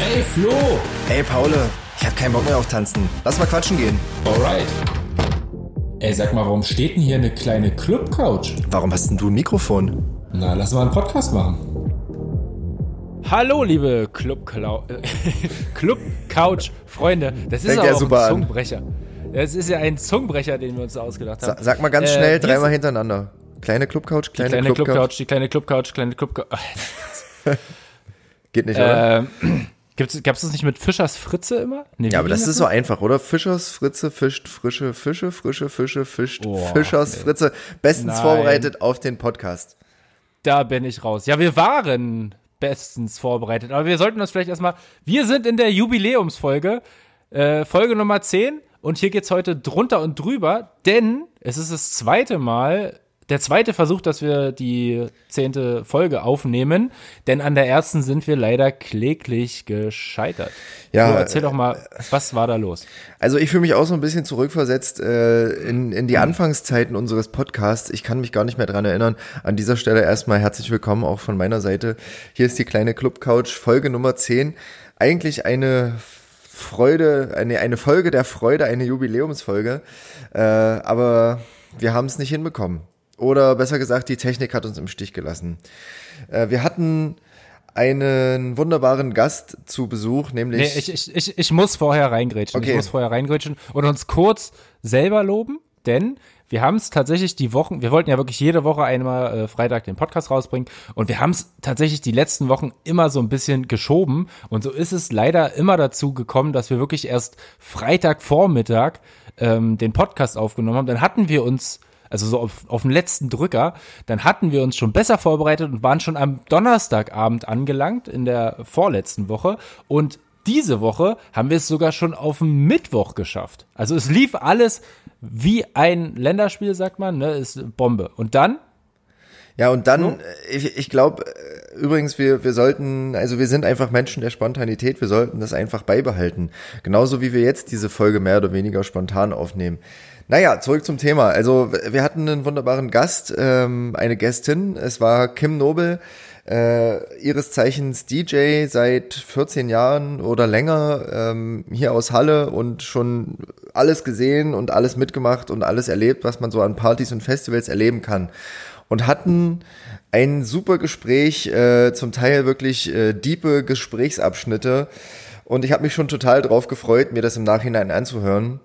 Ey, Flo! Ey, Paul, ich hab keinen Bock mehr auf Tanzen. Lass mal quatschen gehen. Alright. Ey, sag mal, warum steht denn hier eine kleine Club-Couch? Warum hast denn du ein Mikrofon? Na, lass mal einen Podcast machen. Hallo, liebe Club, Club Couch Freunde. Das ist Fängt aber ja auch super ein. Zungenbrecher. Das ist ja ein Zungenbrecher, den wir uns da ausgedacht haben. Sa sag mal ganz Äh, schnell, wir dreimal hintereinander. Kleine Clubcouch, Die kleine, kleine Club Clubcouch. Couch, die kleine Club Couch, kleine Club Couch. Geht nicht, oder? Ähm, gibt's, gab's das nicht mit Fischers Fritze immer? Nee, ja, aber das ging ist so einfach, oder? Fischers Fritze fischt frische Fische, frische Fische fischt Oh, Fischers nee. Fritze. Bestens Nein. vorbereitet auf den Podcast. Da bin ich raus. Ja, wir waren bestens vorbereitet, aber wir sollten das vielleicht erstmal. Wir sind in der Jubiläumsfolge, äh, Folge Nummer 10, und hier geht's heute drunter und drüber, denn es ist das zweite Mal, der zweite Versuch, dass wir die zehnte Folge aufnehmen, denn an der ersten sind wir leider kläglich gescheitert. Ja, so, erzähl doch mal, was war da los? Also ich fühle mich auch so ein bisschen zurückversetzt äh, in, in die Anfangszeiten unseres Podcasts. Ich kann mich gar nicht mehr dran erinnern. An dieser Stelle erstmal herzlich willkommen auch von meiner Seite. Hier ist die kleine Club Couch, Folge Nummer 10. Eigentlich eine Freude, eine, eine Folge der Freude, eine Jubiläumsfolge. Äh, aber wir haben es nicht hinbekommen. Oder besser gesagt, die Technik hat uns im Stich gelassen. Äh, wir hatten einen wunderbaren Gast zu Besuch, nämlich Nee, ich, ich, ich, ich muss vorher reingrätschen. Okay. Ich muss vorher reingrätschen und uns kurz selber loben, denn wir haben es tatsächlich die Wochen, wir wollten ja wirklich jede Woche einmal äh, Freitag den Podcast rausbringen und wir haben es tatsächlich die letzten Wochen immer so ein bisschen geschoben und so ist es leider immer dazu gekommen, dass wir wirklich erst Freitagvormittag ähm, den Podcast aufgenommen haben. Dann hatten wir uns also so auf, auf den letzten Drücker, dann hatten wir uns schon besser vorbereitet und waren schon am Donnerstagabend angelangt in der vorletzten Woche und diese Woche haben wir es sogar schon auf den Mittwoch geschafft. Also es lief alles wie ein Länderspiel, sagt man, ne, ist Bombe. Und dann, Ja, und dann, äh, ich, ich glaube, übrigens, wir, wir sollten, also wir sind einfach Menschen der Spontanität, wir sollten das einfach beibehalten. Genauso wie wir jetzt diese Folge mehr oder weniger spontan aufnehmen. Naja, zurück zum Thema. Also wir hatten einen wunderbaren Gast, ähm, eine Gästin. Es war Kim Nobel, äh, ihres Zeichens DJ seit 14 Jahren oder länger ähm, hier aus Halle und schon alles gesehen und alles mitgemacht und alles erlebt, was man so an Partys und Festivals erleben kann. Und hatten ein super Gespräch, äh, zum Teil wirklich äh, diepe Gesprächsabschnitte. Und ich habe mich schon total drauf gefreut, mir das im Nachhinein anzuhören.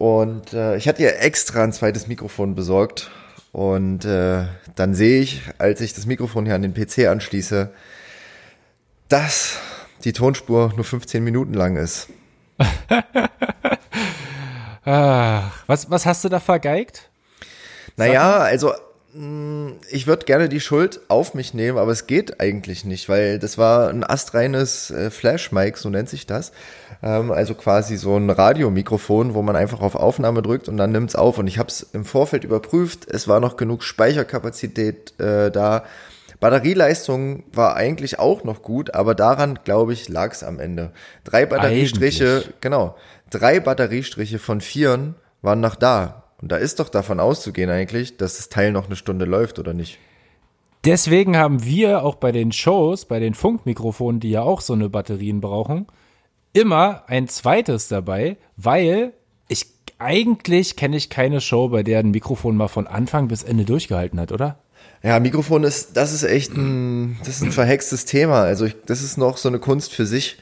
Und äh, ich hatte ihr extra ein zweites Mikrofon besorgt. Und äh, dann sehe ich, als ich das Mikrofon hier an den PC anschließe, dass die Tonspur nur 15 Minuten lang ist. ach, was, was hast du da vergeigt? Naja, also mh, ich würde gerne die Schuld auf mich nehmen, aber es geht eigentlich nicht, weil das war ein astreines äh, Flash-Mic, so nennt sich das. Ähm, also quasi so ein Radiomikrofon, wo man einfach auf Aufnahme drückt und dann nimmt's auf. Und ich habe es im Vorfeld überprüft, es war noch genug Speicherkapazität äh, da. Batterieleistung war eigentlich auch noch gut, aber daran, glaube ich, lag's am Ende. Drei Batteriestriche, Eigentlich. genau, drei Batteriestriche von vieren waren noch da. Und da ist doch davon auszugehen eigentlich, dass das Teil noch eine Stunde läuft, oder nicht? Deswegen haben wir auch bei den Shows, bei den Funkmikrofonen, die ja auch so eine Batterien brauchen, immer ein zweites dabei, weil ich eigentlich kenne ich keine Show, bei der ein Mikrofon mal von Anfang bis Ende durchgehalten hat, oder? Ja, Mikrofon ist, das ist echt ein, das ist ein verhextes Thema. Also ich, das ist noch so eine Kunst für sich.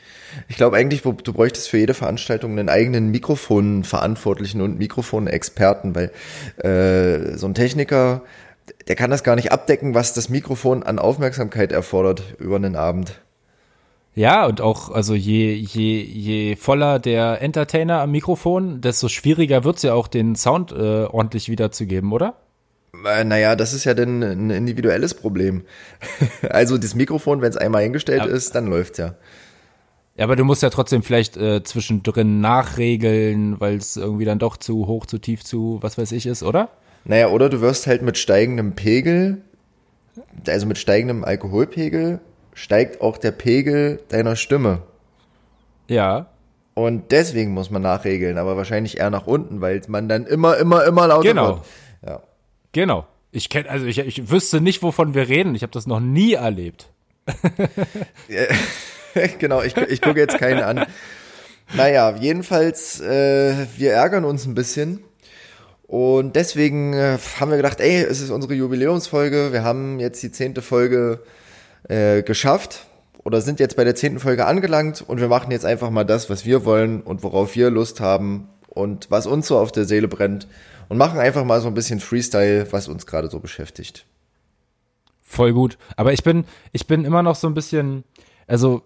Ich glaube eigentlich, du bräuchtest für jede Veranstaltung einen eigenen Mikrofonverantwortlichen und Mikrofonexperten, weil äh, so ein Techniker, der kann das gar nicht abdecken, was das Mikrofon an Aufmerksamkeit erfordert über einen Abend. Ja, und auch, also je, je, je voller der Entertainer am Mikrofon, desto schwieriger wird's ja auch, den Sound äh, ordentlich wiederzugeben, oder? Äh, Naja, das ist ja dann ein individuelles Problem. Also das Mikrofon, wenn es einmal eingestellt Ja. ist, dann läuft's ja. Ja, aber du musst ja trotzdem vielleicht äh, zwischendrin nachregeln, weil es irgendwie dann doch zu hoch, zu tief, zu was weiß ich ist, oder? Naja, oder du wirst halt mit steigendem Pegel, also mit steigendem Alkoholpegel, steigt auch der Pegel deiner Stimme. Ja. Und deswegen muss man nachregeln, aber wahrscheinlich eher nach unten, weil man dann immer, immer, immer lauter Genau. wird. Ja. Genau. Ich kenne, also ich, ich wüsste nicht, wovon wir reden. Ich habe das noch nie erlebt. genau, ich, ich gucke jetzt keinen an. Naja, jedenfalls, äh, wir ärgern uns ein bisschen. Und deswegen äh, haben wir gedacht, ey, es ist unsere Jubiläumsfolge. Wir haben jetzt die zehnte Folge äh, geschafft oder sind jetzt bei der zehnten Folge angelangt und wir machen jetzt einfach mal das, was wir wollen und worauf wir Lust haben und was uns so auf der Seele brennt und machen einfach mal so ein bisschen Freestyle, was uns gerade so beschäftigt. Voll gut. Aber ich bin, ich bin immer noch so ein bisschen, also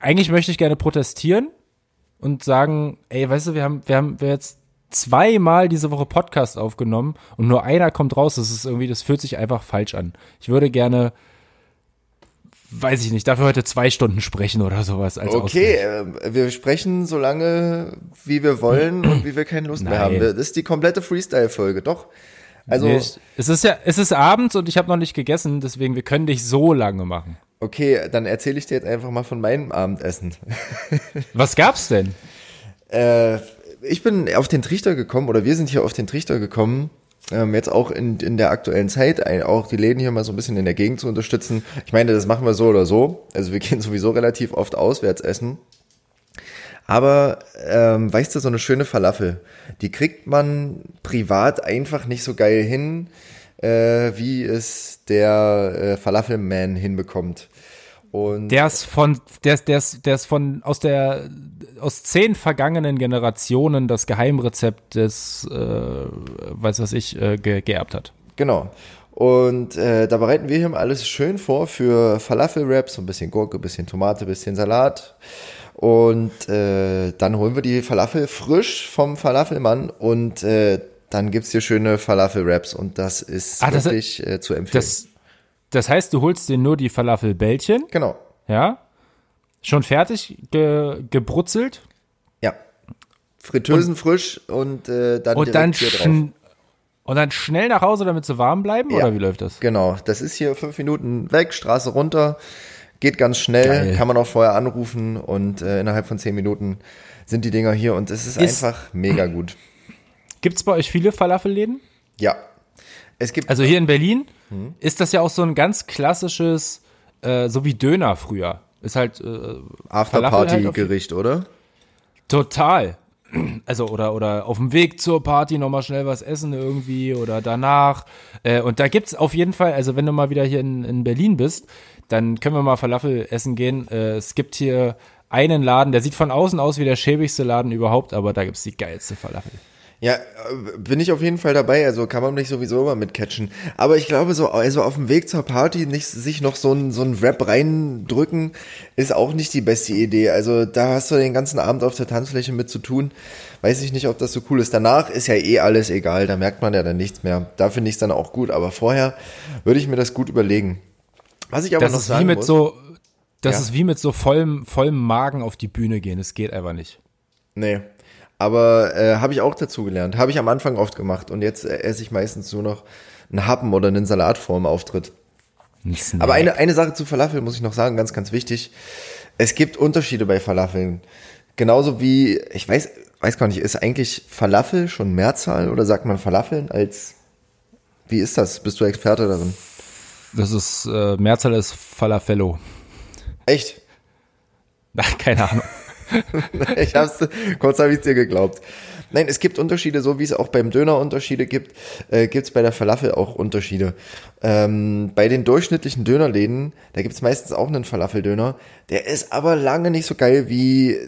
eigentlich möchte ich gerne protestieren und sagen, ey, weißt du, wir haben, wir haben wir jetzt zweimal diese Woche Podcast aufgenommen und nur einer kommt raus. Das ist irgendwie, das fühlt sich einfach falsch an. Ich würde gerne, weiß ich nicht, dafür heute zwei Stunden sprechen oder sowas. Als okay, äh, wir sprechen so lange, wie wir wollen und wie wir keine Lust Nein. mehr haben. Das ist die komplette Freestyle-Folge, doch. Also, Nee, es ist ja, es ist abends und ich habe noch nicht gegessen, deswegen wir können dich so lange machen. okay, dann erzähle ich dir jetzt einfach mal von meinem Abendessen. Was gab's denn? Äh, ich bin auf den Trichter gekommen, oder wir sind hier auf den Trichter gekommen, ähm, jetzt auch in, in der aktuellen Zeit, ein, auch die Läden hier mal so ein bisschen in der Gegend zu unterstützen. Ich meine, das machen wir so oder so. Also wir gehen sowieso relativ oft auswärts essen. Aber ähm, weißt du, so eine schöne Falafel, die kriegt man privat einfach nicht so geil hin, äh, wie es der äh, Falafelman hinbekommt. Und Der ist von, der ist, der ist, der ist von aus der aus zehn vergangenen Generationen das Geheimrezept des, äh, weiß was ich, äh, ge geerbt hat. Genau. Und äh, da bereiten wir hier mal alles schön vor für Falafel-Wraps, so ein bisschen Gurke, bisschen Tomate, bisschen Salat. Und äh, dann holen wir die Falafel frisch vom Falafelmann und äh, dann gibt's hier schöne Falafel-Wraps und das ist Ah, das- wirklich äh, zu empfehlen. Das, das heißt, du holst dir nur die Falafelbällchen, genau. ja? Schon fertig ge gebrutzelt Ja. Fritteusen frisch und äh, dann und dann, hier drauf. und dann schnell nach Hause, damit sie warm bleiben? Ja. Oder wie läuft das? Genau, das ist hier fünf Minuten weg, Straße runter, geht ganz schnell, Geil. kann man auch vorher anrufen und äh, innerhalb von zehn Minuten sind die Dinger hier und es ist, Ist- einfach mega gut. Gibt's bei euch viele Falafelläden? Ja, es gibt Also hier in Berlin Hm. ist das ja auch so ein ganz klassisches, äh, so wie Döner früher. Ist halt äh, halt Afterparty-Gericht, oder? Total. Also oder oder auf dem Weg zur Party nochmal schnell was essen irgendwie oder danach. Äh, und da gibt's auf jeden Fall, also wenn du mal wieder hier in, in Berlin bist, dann können wir mal Falafel essen gehen. Äh, es gibt hier einen Laden, der sieht von außen aus wie der schäbigste Laden überhaupt, aber da gibt's die geilste Falafel. Ja, äh, bin ich auf jeden Fall dabei, also kann man mich sowieso immer mitcatchen. Aber ich glaube, so also auf dem Weg zur Party nicht sich noch so ein, so ein Rap reindrücken, ist auch nicht die beste Idee. Also da hast du den ganzen Abend auf der Tanzfläche mit zu tun. Weiß ich nicht, ob das so cool ist. Danach ist ja eh alles egal, da merkt man ja dann nichts mehr. Da finde ich es dann auch gut, aber vorher würde ich mir das gut überlegen. Was ich aber Das noch ist sagen wie mit muss, so, das Ja. ist wie mit so vollem, vollem Magen auf die Bühne gehen. Das geht einfach nicht. Nee. Aber äh, habe ich auch dazu gelernt. Habe ich am Anfang oft gemacht. Und jetzt äh, esse ich meistens nur noch einen Happen oder einen Salat vor dem Auftritt. Aber eine, eine Sache zu Falafel muss ich noch sagen, ganz, ganz wichtig. Es gibt Unterschiede bei Falafeln. Genauso wie, ich weiß, weiß gar nicht, ist eigentlich Falafel schon Mehrzahl oder sagt man Falafeln als, wie ist das? Bist du Experte darin? Das ist, äh, Mehrzahl ist Falafello. Echt? Ach, keine Ahnung. ich hab's, kurz habe ich dir geglaubt. Nein, es gibt Unterschiede, so wie es auch beim Döner Unterschiede gibt, äh, gibt's bei der Falafel auch Unterschiede. Ähm, bei den durchschnittlichen Dönerläden, da gibt's meistens auch einen Falafeldöner, der ist aber lange nicht so geil wie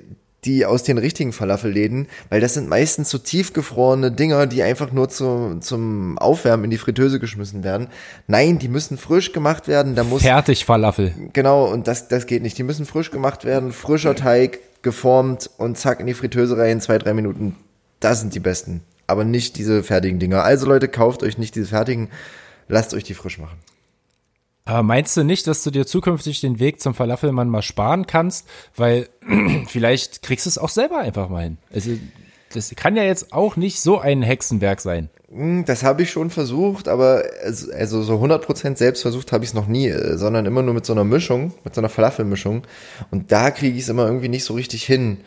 die aus den richtigen Falafelläden, weil das sind meistens so tiefgefrorene Dinger, die einfach nur zu, zum Aufwärmen in die Fritteuse geschmissen werden. Nein, die müssen frisch gemacht werden, da muss Fertig Falafel. Genau, und das, das geht nicht. Die müssen frisch gemacht werden, frischer Teig, geformt und zack in die Fritteuse rein, zwei, drei Minuten. Das sind die besten. Aber nicht diese fertigen Dinger. Also Leute, kauft euch nicht diese fertigen, lasst euch die frisch machen. Aber meinst du nicht, dass du dir zukünftig den Weg zum Falafelmann mal sparen kannst? Weil vielleicht kriegst du es auch selber einfach mal hin. Also, das kann ja jetzt auch nicht so ein Hexenwerk sein. Hm, Das habe ich schon versucht, aber also so 100% selbst versucht habe ich es noch nie, äh, sondern immer nur mit so einer Mischung, mit so einer Falafelmischung. Und da kriege ich es immer irgendwie nicht so richtig hin.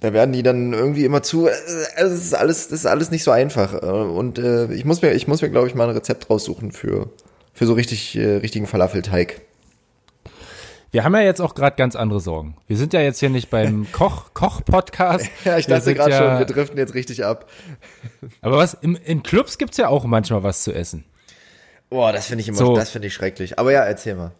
Da werden die dann irgendwie immer zu. äh, es ist alles, das ist alles nicht so einfach. Äh, Und ich muss mir, ich muss mir, glaube ich, mal ein Rezept raussuchen für, für so richtig, richtigen Falafelteig. Wir haben ja jetzt auch gerade ganz andere Sorgen. Wir sind ja jetzt hier nicht beim Koch, Koch-Podcast. ja, ich dachte gerade ja, schon, wir driften jetzt richtig ab. Aber was, im, in Clubs gibt's ja auch manchmal was zu essen. Boah, das finde ich immer, So. das finde ich schrecklich. Aber ja, erzähl mal.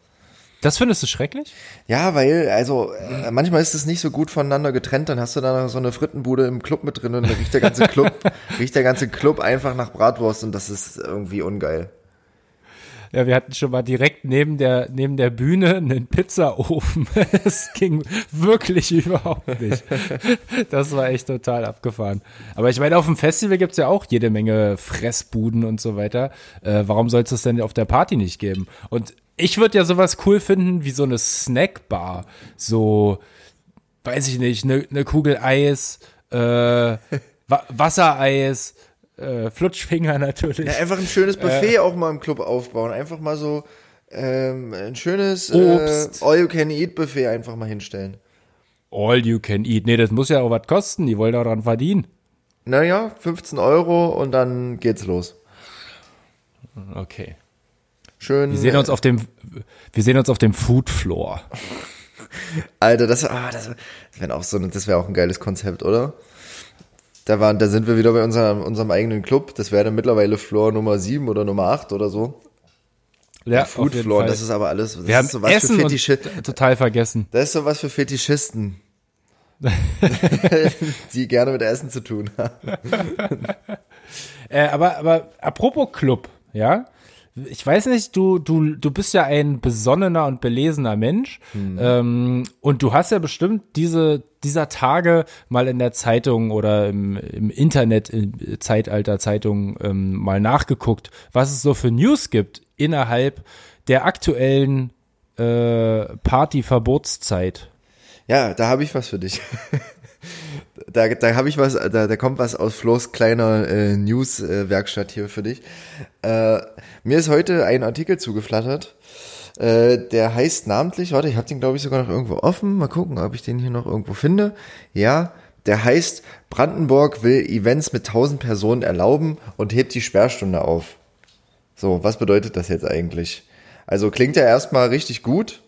Das findest du schrecklich? Ja, weil, also, äh, manchmal ist es nicht so gut voneinander getrennt, dann hast du da noch so eine Frittenbude im Club mit drin und dann riecht der ganze Club, riecht der ganze Club einfach nach Bratwurst und das ist irgendwie ungeil. Ja, wir hatten schon mal direkt neben der, neben der Bühne einen Pizzaofen. Es ging wirklich überhaupt nicht. Das war echt total abgefahren. Aber ich meine, auf dem Festival gibt's ja auch jede Menge Fressbuden und so weiter. Äh, warum soll es das denn auf der Party nicht geben? Und ich würde ja sowas cool finden wie so eine Snackbar. So, weiß ich nicht, eine ne Kugel Eis, äh, Wa Wassereis, äh, Flutschfinger natürlich. Ja, einfach ein schönes Buffet auch mal im Club aufbauen. Einfach mal so ähm, ein schönes äh, All-You-Can-Eat-Buffet einfach mal hinstellen. All you can eat. Nee, das muss ja auch was kosten. Die wollen auch dran verdienen. Naja, 15 Euro und dann geht's los. Okay. Schön. Wir sehen uns auf dem, wir sehen uns auf dem Food Floor. Alter, das, ah, das, das wäre auch so, das wäre auch ein geiles Konzept, oder? Da waren, da sind wir wieder bei unserem, unserem eigenen Club. Das wäre dann mittlerweile Floor Nummer 7 oder Nummer 8 oder so. Ja, Food Floor, Fall. das ist aber alles, das wir haben ist sowas Essen für und Fetischi t- total vergessen. Das ist sowas für Fetischisten. die gerne mit Essen zu tun haben. Äh, aber, aber apropos Club, ja. Ich weiß nicht, du, du, du bist ja ein besonnener und belesener Mensch. Ähm, und du hast ja bestimmt diese, dieser Tage mal in der Zeitung oder im, im Internet, im Zeitalter Zeitung ähm, mal nachgeguckt, was es so für News gibt innerhalb der aktuellen äh, Partyverbotszeit. Ja, da habe ich was für dich. Da, da habe ich was, da, da kommt was aus Flo's kleiner äh, News-Werkstatt hier für dich. Äh, mir ist heute ein Artikel zugeflattert. Äh, der heißt namentlich, warte, ich habe den glaube ich sogar noch irgendwo offen. Mal gucken, ob ich den hier noch irgendwo finde. Ja, der heißt Brandenburg will Events mit 1000 Personen erlauben und hebt die Sperrstunde auf. So, was bedeutet das jetzt eigentlich? Also klingt ja erstmal richtig gut,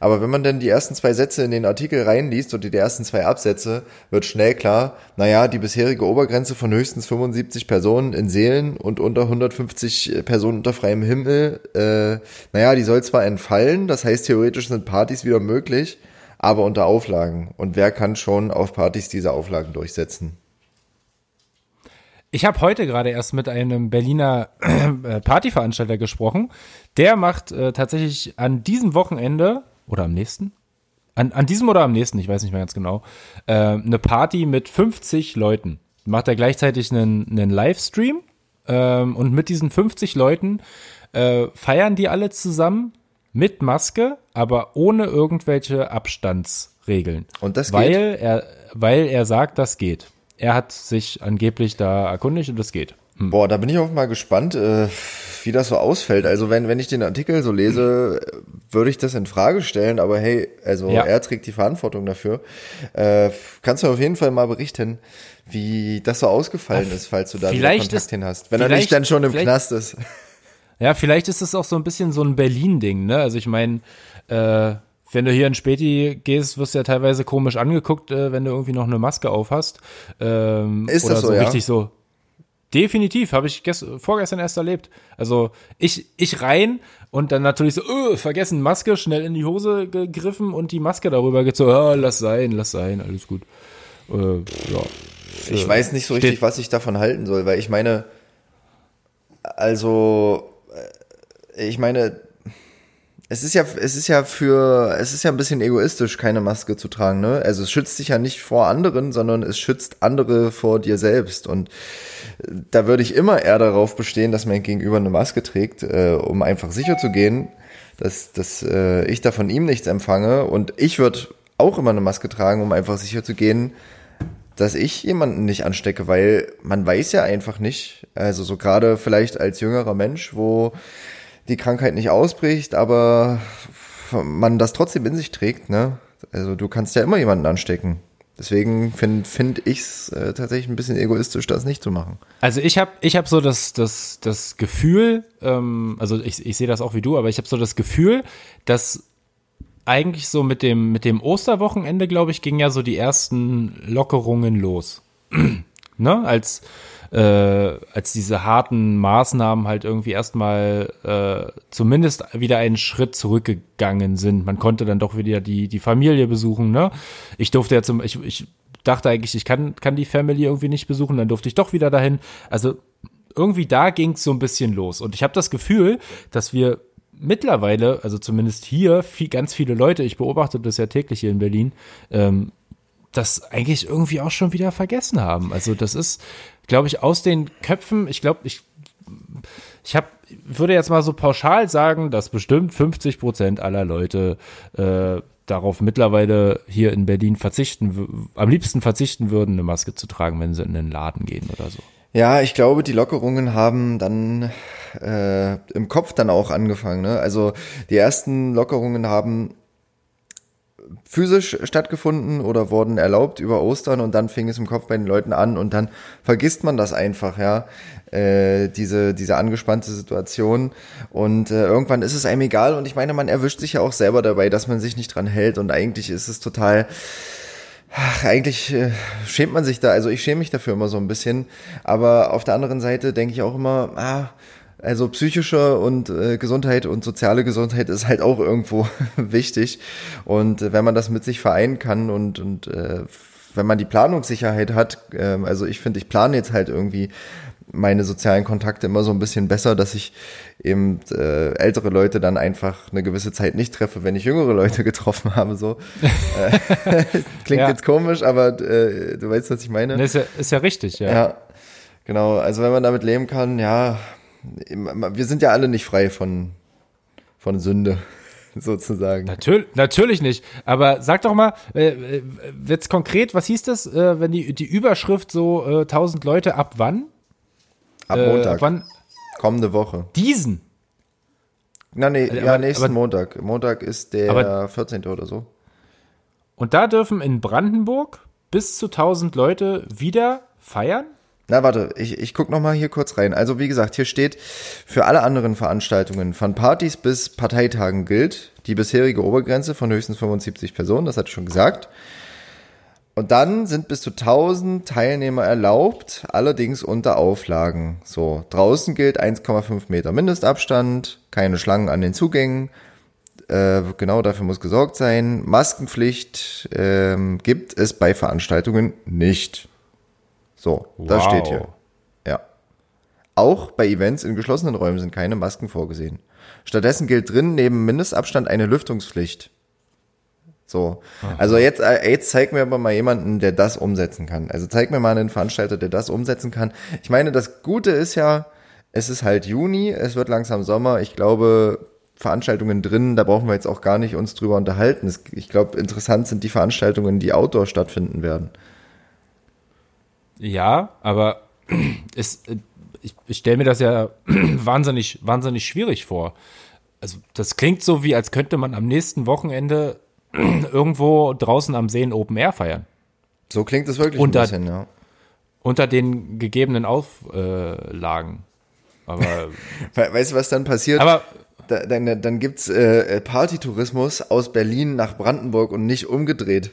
aber wenn man dann die ersten zwei Sätze in den Artikel reinliest und die ersten zwei Absätze, wird schnell klar, naja, die bisherige Obergrenze von höchstens 75 Personen in Seelen und unter 150 Personen unter freiem Himmel, äh, naja, die soll zwar entfallen, das heißt theoretisch sind Partys wieder möglich, aber unter Auflagen. Und wer kann schon auf Partys diese Auflagen durchsetzen? Ich habe heute gerade erst mit einem Berliner äh, Partyveranstalter gesprochen. Der macht äh, tatsächlich an diesem Wochenende oder am nächsten? An, an diesem oder am nächsten, ich weiß nicht mehr ganz genau, äh, eine Party mit 50 Leuten. Macht er gleichzeitig einen, einen Livestream ähm, und mit diesen 50 Leuten äh, feiern die alle zusammen mit Maske, aber ohne irgendwelche Abstandsregeln. Und das weil geht? er, weil er sagt, das geht. Er hat sich angeblich da erkundigt und das geht. Hm. Boah, da bin ich auch mal gespannt, äh, wie das so ausfällt. Also wenn, wenn ich den Artikel so lese, äh, würde ich das in Frage stellen, aber hey, also Ja. er trägt die Verantwortung dafür. Äh, kannst du auf jeden Fall mal berichten, wie das so ausgefallen ist, falls du da Kontakt ist- hin hast. Wenn er nicht dann schon im Knast ist. Ja, vielleicht ist es auch so ein bisschen so ein Berlin-Ding, ne? Also ich meine, äh, wenn du hier in Späti gehst, wirst du ja teilweise komisch angeguckt, äh, wenn du irgendwie noch eine Maske auf hast. Ähm, Ist oder das so, so ja? richtig so. Definitiv, habe ich gest vorgestern erst erlebt. Also ich, ich rein und dann natürlich so, öh, vergessen, Maske, schnell in die Hose gegriffen und die Maske darüber so, ah, lass sein, lass sein, alles gut. Äh, ja. Ich weiß nicht so richtig, was ich davon halten soll, weil ich meine, also, äh, ich meine, es ist ja, es ist ja für, es ist ja ein bisschen egoistisch, keine Maske zu tragen, ne? Also es schützt dich ja nicht vor anderen, sondern es schützt andere vor dir selbst. Und äh, da würde ich immer eher darauf bestehen, dass mein Gegenüber eine Maske trägt, äh, um einfach sicher zu gehen, dass, dass äh, ich da von ihm nichts empfange. Und ich würde auch immer eine Maske tragen, um einfach sicher zu gehen, dass ich jemanden nicht anstecke, weil man weiß ja einfach nicht, also so gerade vielleicht als jüngerer Mensch, wo die Krankheit nicht ausbricht, aber man das trotzdem in sich trägt, ne? Also du kannst ja immer jemanden anstecken. Deswegen finde find ich's äh, tatsächlich ein bisschen egoistisch, das nicht zu machen. Also ich habe ich hab so das, das, das Gefühl, ähm, also ich, ich sehe das auch wie du, aber ich habe so das Gefühl, dass eigentlich so mit dem, mit dem Osterwochenende, glaube ich, ging ja so die ersten Lockerungen los. ne? Als, äh, als diese harten Maßnahmen halt irgendwie erstmal äh, zumindest wieder einen Schritt zurückgegangen sind. Man konnte dann doch wieder die, die Familie besuchen, ne? Ich durfte ja zum, ich, ich dachte eigentlich, ich kann, kann die Family irgendwie nicht besuchen, dann durfte ich doch wieder dahin. Also irgendwie da ging es so ein bisschen los. Und ich habe das Gefühl, dass wir mittlerweile, also zumindest hier, viel, ganz viele Leute, ich beobachte das ja täglich hier in Berlin, ähm, das eigentlich irgendwie auch schon wieder vergessen haben. Also das ist, glaube ich, aus den Köpfen, ich glaube, ich, ich habe, würde jetzt mal so pauschal sagen, dass bestimmt 50 Prozent aller Leute äh, darauf mittlerweile hier in Berlin verzichten, am liebsten verzichten würden, eine Maske zu tragen, wenn sie in den Laden gehen oder so. Ja, ich glaube, die Lockerungen haben dann äh, im Kopf dann auch angefangen. Ne? Also die ersten Lockerungen haben physisch stattgefunden oder wurden erlaubt über Ostern und dann fing es im Kopf bei den Leuten an und dann vergisst man das einfach, ja, äh, diese, diese angespannte Situation. Und äh, irgendwann ist es einem egal und ich meine, man erwischt sich ja auch selber dabei, dass man sich nicht dran hält und eigentlich ist es total Ach, eigentlich äh, schämt man sich da, also ich schäme mich dafür immer so ein bisschen, aber auf der anderen Seite denke ich auch immer, ah, also psychische und äh, Gesundheit und soziale Gesundheit ist halt auch irgendwo wichtig und äh, wenn man das mit sich vereinen kann und und äh, wenn man die Planungssicherheit hat, äh, also ich finde, ich plane jetzt halt irgendwie meine sozialen Kontakte immer so ein bisschen besser, dass ich eben äh, ältere Leute dann einfach eine gewisse Zeit nicht treffe, wenn ich jüngere Leute getroffen habe. So äh, klingt ja. jetzt komisch, aber äh, du weißt, was ich meine. ist, ja, ist ja richtig, ja. Ja, genau. Also wenn man damit leben kann, ja, wir sind ja alle nicht frei von von Sünde sozusagen. Natürlich, natürlich nicht. Aber sag doch mal, äh, äh jetzt konkret, was hieß das, äh, wenn die, die Überschrift so äh, 1000 Leute ab wann? Ab Montag. Äh, wann? Kommende Woche. Diesen? Na, nee, aber, ja, nächsten aber, Montag. Montag ist der aber, 14. oder so. Und da dürfen in Brandenburg bis zu 1000 Leute wieder feiern? Na, warte, ich, ich guck noch mal hier kurz rein. Also, wie gesagt, hier steht, für alle anderen Veranstaltungen von Partys bis Parteitagen gilt die bisherige Obergrenze von höchstens 75 Personen, das hatte ich schon gesagt. Und dann sind bis zu 1000 Teilnehmer erlaubt, allerdings unter Auflagen. So, draußen gilt 1,5 Meter Mindestabstand, keine Schlangen an den Zugängen. Äh, genau dafür muss gesorgt sein. Maskenpflicht äh, gibt es bei Veranstaltungen nicht. So, wow. das steht hier. Ja. Auch bei Events in geschlossenen Räumen sind keine Masken vorgesehen. Stattdessen gilt drin neben Mindestabstand eine Lüftungspflicht. So. Aha. Also jetzt, äh, jetzt zeig mir aber mal jemanden, der das umsetzen kann. Also zeig mir mal einen Veranstalter, der das umsetzen kann. Ich meine, das Gute ist ja, es ist halt Juni, es wird langsam Sommer. Ich glaube, Veranstaltungen drin, da brauchen wir jetzt auch gar nicht uns drüber unterhalten. Ich glaube, interessant sind die Veranstaltungen, die outdoor stattfinden werden. Ja, aber es, ich, ich stelle mir das ja wahnsinnig, wahnsinnig schwierig vor. Also das klingt so, wie als könnte man am nächsten Wochenende irgendwo draußen am See in Open Air feiern. So klingt es wirklich unter, ein bisschen, ja. Unter den gegebenen Auflagen. Aber. weißt du, was dann passiert? Aber. Da, dann, dann gibt's äh, Partytourismus aus Berlin nach Brandenburg und nicht umgedreht.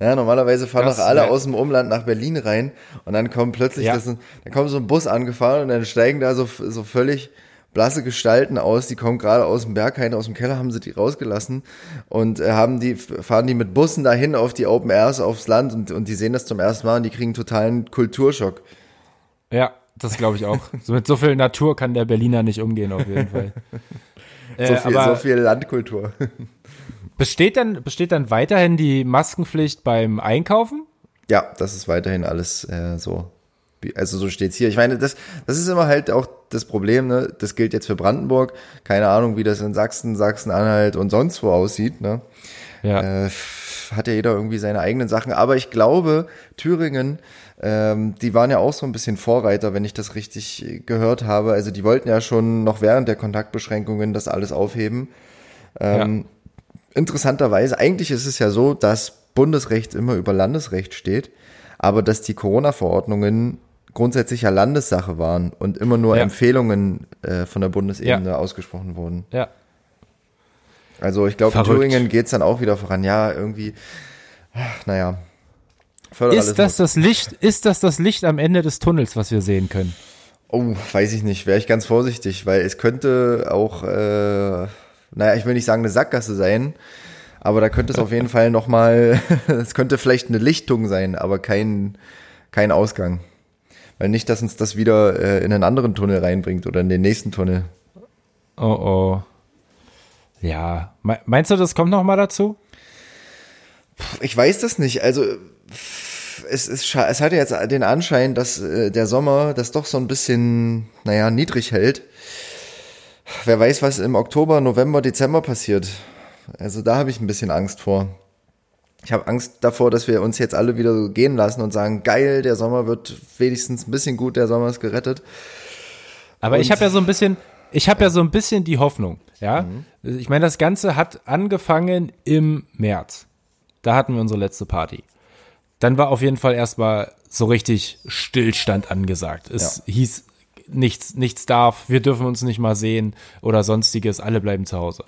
Ja, normalerweise fahren doch alle ja. aus dem Umland nach Berlin rein und dann kommt plötzlich, ja. das, dann kommt so ein Bus angefahren und dann steigen da so, so völlig blasse Gestalten aus, die kommen gerade aus dem Berghain, aus dem Keller, haben sie die rausgelassen und äh, haben die, fahren die mit Bussen dahin auf die Open Airs aufs Land und, und die sehen das zum ersten Mal und die kriegen totalen Kulturschock. Ja, das glaube ich auch. so mit so viel Natur kann der Berliner nicht umgehen, auf jeden Fall. so, äh, viel, so viel Landkultur. Besteht dann, besteht dann weiterhin die Maskenpflicht beim Einkaufen? Ja, das ist weiterhin alles äh, so also so steht's hier. Ich meine, das, das ist immer halt auch das Problem, ne? Das gilt jetzt für Brandenburg. Keine Ahnung, wie das in Sachsen, Sachsen-Anhalt und sonst wo aussieht, ne? Ja. Äh, hat ja jeder irgendwie seine eigenen Sachen. Aber ich glaube, Thüringen, ähm, die waren ja auch so ein bisschen Vorreiter, wenn ich das richtig gehört habe. Also die wollten ja schon noch während der Kontaktbeschränkungen das alles aufheben. Ähm, ja. Interessanterweise, eigentlich ist es ja so, dass Bundesrecht immer über Landesrecht steht, aber dass die Corona-Verordnungen grundsätzlich ja Landessache waren und immer nur ja. Empfehlungen äh, von der Bundesebene ja. ausgesprochen wurden. Ja. Also ich glaube, in Thüringen geht's dann auch wieder voran. Ja, irgendwie, ach, naja. Ist das das Licht, ist das das Licht am Ende des Tunnels, was wir sehen können? Oh, weiß ich nicht, wäre ich ganz vorsichtig, weil es könnte auch, äh, naja, ich will nicht sagen eine Sackgasse sein, aber da könnte es auf jeden Fall nochmal, es könnte vielleicht eine Lichtung sein, aber kein, kein Ausgang. Weil nicht, dass uns das wieder äh, in einen anderen Tunnel reinbringt oder in den nächsten Tunnel. Oh oh. Ja, meinst du, das kommt nochmal dazu? Ich weiß das nicht. Also es, ist, es hat jetzt den Anschein, dass äh, der Sommer das doch so ein bisschen, naja, niedrig hält. Wer weiß, was im Oktober, November, Dezember passiert. Also da habe ich ein bisschen Angst vor. Ich habe Angst davor, dass wir uns jetzt alle wieder so gehen lassen und sagen, geil, der Sommer wird wenigstens ein bisschen gut, der Sommer ist gerettet. Aber und ich habe ja so ein bisschen, ich habe ja so ein bisschen die Hoffnung, ja. Mhm. Ich meine, das Ganze hat angefangen im März. Da hatten wir unsere letzte Party. Dann war auf jeden Fall erstmal so richtig Stillstand angesagt. Es ja. hieß, nichts, nichts darf, wir dürfen uns nicht mal sehen oder sonstiges, alle bleiben zu Hause.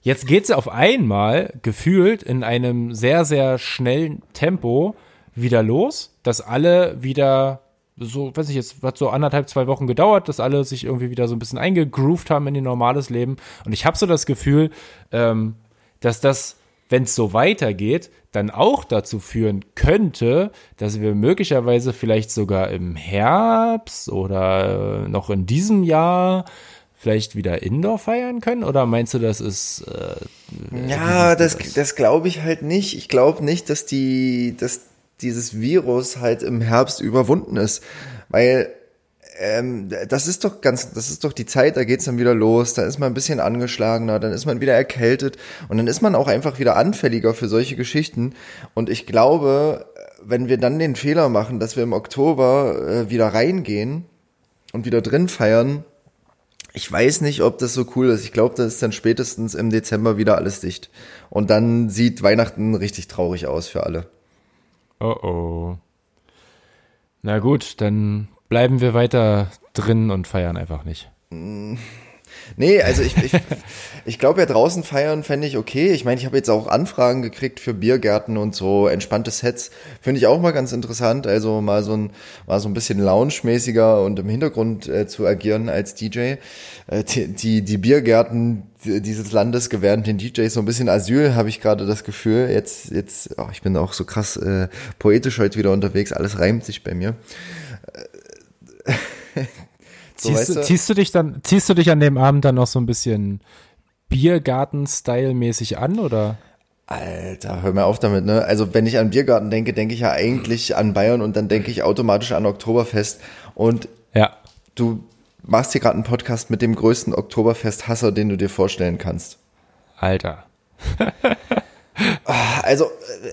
Jetzt geht es auf einmal gefühlt in einem sehr, sehr schnellen Tempo wieder los, dass alle wieder so, weiß ich jetzt, hat so anderthalb, zwei Wochen gedauert, dass alle sich irgendwie wieder so ein bisschen eingegroovt haben in ihr normales Leben. Und ich habe so das Gefühl, ähm, dass das, wenn es so weitergeht, dann auch dazu führen könnte, dass wir möglicherweise vielleicht sogar im Herbst oder äh, noch in diesem Jahr vielleicht wieder Indoor feiern können? Oder meinst du, das ist. Äh, ja, das, das, das glaube ich halt nicht. Ich glaube nicht, dass die, dass dieses Virus halt im Herbst überwunden ist. Weil ähm, das ist doch ganz, das ist doch die Zeit, da geht's dann wieder los, da ist man ein bisschen angeschlagener, dann ist man wieder erkältet und dann ist man auch einfach wieder anfälliger für solche Geschichten. Und ich glaube, wenn wir dann den Fehler machen, dass wir im Oktober äh, wieder reingehen und wieder drin feiern, ich weiß nicht, ob das so cool ist. Ich glaube, das ist dann spätestens im Dezember wieder alles dicht. Und dann sieht Weihnachten richtig traurig aus für alle. Oh oh. Na gut, dann bleiben wir weiter drin und feiern einfach nicht. Nee, also ich, ich, ich glaube ja draußen feiern fände ich okay. Ich meine, ich habe jetzt auch Anfragen gekriegt für Biergärten und so entspannte Sets. Finde ich auch mal ganz interessant. Also mal so ein, mal so ein bisschen lounge-mäßiger und im Hintergrund äh, zu agieren als DJ. Äh, die, die, die Biergärten dieses Landes gewähren den DJs so ein bisschen Asyl, habe ich gerade das Gefühl. Jetzt, jetzt, oh, ich bin auch so krass äh, poetisch heute wieder unterwegs. Alles reimt sich bei mir. So, ziehst, du, ziehst, du, dich dann, ziehst du dich an dem Abend dann noch so ein bisschen Biergarten-Style-mäßig an oder? Alter, hör mal auf damit, ne? Also, wenn ich an Biergarten denke, denke ich ja eigentlich an Bayern und dann denke ich automatisch an Oktoberfest. Und ja. du machst hier gerade einen Podcast mit dem größten Oktoberfest-Hasser, den du dir vorstellen kannst. Alter. Also, äh,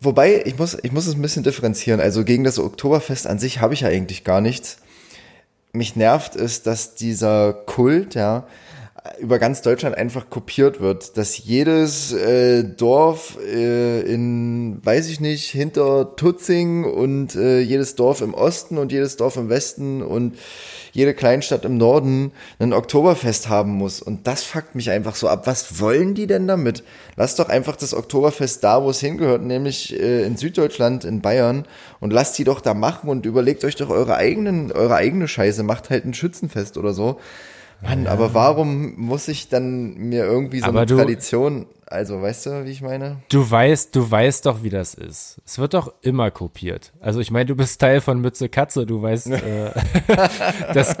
wobei, ich muss, ich muss es ein bisschen differenzieren. Also, gegen das Oktoberfest an sich habe ich ja eigentlich gar nichts mich nervt, ist, dass dieser Kult, ja, über ganz Deutschland einfach kopiert wird, dass jedes äh, Dorf äh, in, weiß ich nicht, hinter Tutzing und äh, jedes Dorf im Osten und jedes Dorf im Westen und jede Kleinstadt im Norden ein Oktoberfest haben muss. Und das fuckt mich einfach so ab. Was wollen die denn damit? Lasst doch einfach das Oktoberfest da, wo es hingehört, nämlich äh, in Süddeutschland, in Bayern. Und lasst die doch da machen und überlegt euch doch eure eigenen, eure eigene Scheiße. Macht halt ein Schützenfest oder so. Mann, aber warum muss ich dann mir irgendwie so aber eine du, Tradition also, weißt du, wie ich meine? Du weißt, du weißt doch, wie das ist. Es wird doch immer kopiert. Also, ich meine, du bist Teil von Mütze Katze. Du weißt, äh, dass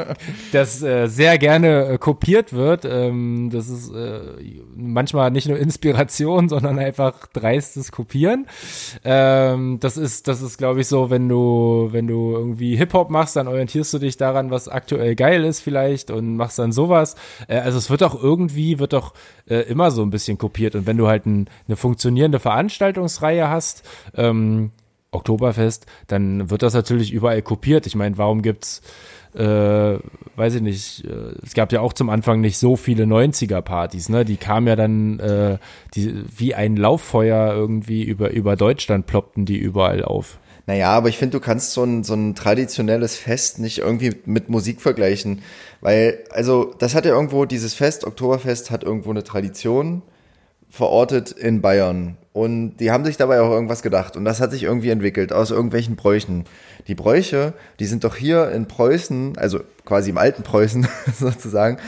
das äh, sehr gerne äh, kopiert wird. Ähm, das ist äh, manchmal nicht nur Inspiration, sondern einfach dreistes Kopieren. Ähm, das ist, das ist, glaube ich, so, wenn du, wenn du irgendwie Hip Hop machst, dann orientierst du dich daran, was aktuell geil ist vielleicht und machst dann sowas. Äh, also, es wird doch irgendwie, wird doch äh, immer so ein bisschen kopiert. Und wenn du halt ein, eine funktionierende Veranstaltungsreihe hast, ähm, Oktoberfest, dann wird das natürlich überall kopiert. Ich meine, warum gibt's äh, weiß ich nicht, äh, es gab ja auch zum Anfang nicht so viele 90er-Partys, ne? Die kamen ja dann äh, die, wie ein Lauffeuer irgendwie über, über Deutschland ploppten die überall auf. Naja, aber ich finde, du kannst so ein, so ein traditionelles Fest nicht irgendwie mit Musik vergleichen. Weil, also, das hat ja irgendwo, dieses Fest, Oktoberfest hat irgendwo eine Tradition verortet in Bayern. Und die haben sich dabei auch irgendwas gedacht. Und das hat sich irgendwie entwickelt aus irgendwelchen Bräuchen. Die Bräuche, die sind doch hier in Preußen, also quasi im alten Preußen sozusagen,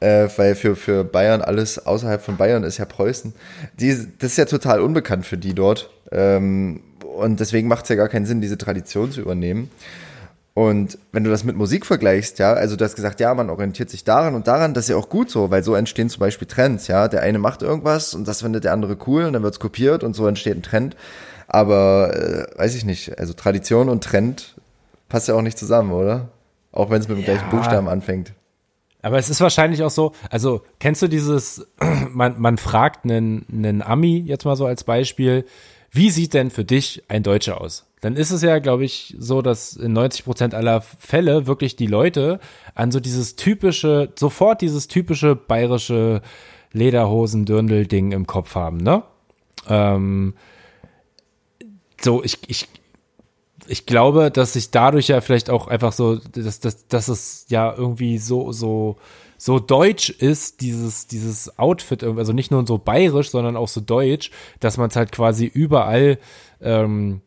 äh, weil für, für Bayern alles außerhalb von Bayern ist ja Preußen. Die, das ist ja total unbekannt für die dort. Ähm, und deswegen macht es ja gar keinen Sinn, diese Tradition zu übernehmen. Und wenn du das mit Musik vergleichst, ja, also du hast gesagt, ja, man orientiert sich daran und daran, das ist ja auch gut so, weil so entstehen zum Beispiel Trends, ja. Der eine macht irgendwas und das findet der andere cool und dann wird's kopiert und so entsteht ein Trend. Aber äh, weiß ich nicht, also Tradition und Trend passt ja auch nicht zusammen, oder? Auch wenn es mit dem ja. gleichen Buchstaben anfängt. Aber es ist wahrscheinlich auch so, also kennst du dieses, man, man fragt einen, einen Ami jetzt mal so als Beispiel, wie sieht denn für dich ein Deutscher aus? Dann ist es ja, glaube ich, so, dass in 90 Prozent aller Fälle wirklich die Leute an so dieses typische, sofort dieses typische bayerische Lederhosen-Dirndl-Ding im Kopf haben, ne? Ähm, so, ich, ich, ich glaube, dass sich dadurch ja vielleicht auch einfach so, dass, dass, dass es ja irgendwie so, so, so deutsch ist, dieses, dieses Outfit, also nicht nur so bayerisch, sondern auch so deutsch, dass man es halt quasi überall ähm,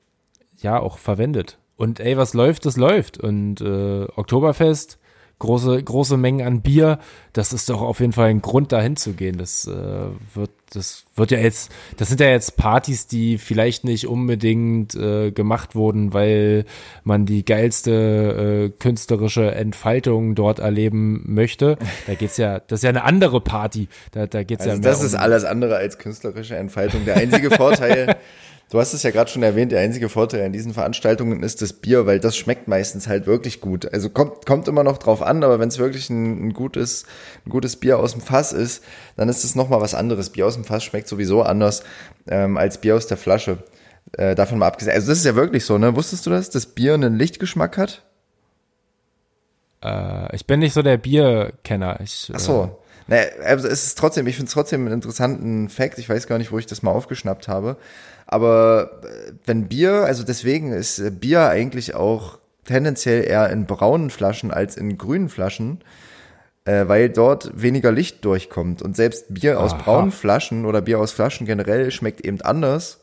ja auch verwendet. Und ey, was läuft, das läuft. Und äh, Oktoberfest, große, große Mengen an Bier, das ist doch auf jeden Fall ein Grund, dahin zu gehen. Das äh, wird, das wird ja jetzt, das sind ja jetzt Partys, die vielleicht nicht unbedingt äh, gemacht wurden, weil man die geilste äh, künstlerische Entfaltung dort erleben möchte. Da geht's ja, das ist ja eine andere Party. Da, da geht's also ja mehr Das ist um alles andere als künstlerische Entfaltung. Der einzige Vorteil Du hast es ja gerade schon erwähnt, der einzige Vorteil an diesen Veranstaltungen ist das Bier, weil das schmeckt meistens halt wirklich gut. Also kommt, kommt immer noch drauf an, aber wenn es wirklich ein, ein, gutes, ein gutes Bier aus dem Fass ist, dann ist es nochmal was anderes. Bier aus dem Fass schmeckt sowieso anders ähm, als Bier aus der Flasche. Äh, davon mal abgesehen. Also das ist ja wirklich so, ne? Wusstest du das, dass Bier einen Lichtgeschmack hat? Äh, ich bin nicht so der Bierkenner. Ich, Ach so. Naja, also es ist trotzdem, ich finde es trotzdem einen interessanten Fact. Ich weiß gar nicht, wo ich das mal aufgeschnappt habe. Aber äh, wenn Bier, also deswegen ist äh, Bier eigentlich auch tendenziell eher in braunen Flaschen als in grünen Flaschen, äh, weil dort weniger Licht durchkommt. Und selbst Bier aus Aha. braunen Flaschen oder Bier aus Flaschen generell schmeckt eben anders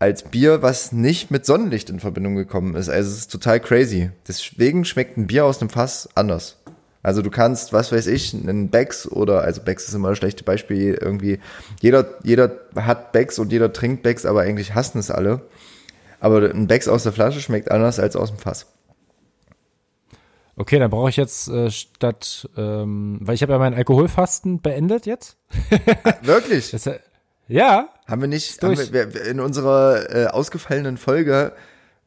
als Bier, was nicht mit Sonnenlicht in Verbindung gekommen ist. Also es ist total crazy. Deswegen schmeckt ein Bier aus einem Fass anders. Also du kannst, was weiß ich, einen Becks oder, also Becks ist immer ein schlechtes Beispiel, irgendwie, jeder, jeder hat Becks und jeder trinkt Becks, aber eigentlich hassen es alle. Aber ein Becks aus der Flasche schmeckt anders als aus dem Fass. Okay, dann brauche ich jetzt äh, statt, ähm, weil ich habe ja mein Alkoholfasten beendet jetzt. Wirklich? Das, äh, ja. Haben wir nicht, haben wir, in unserer äh, ausgefallenen Folge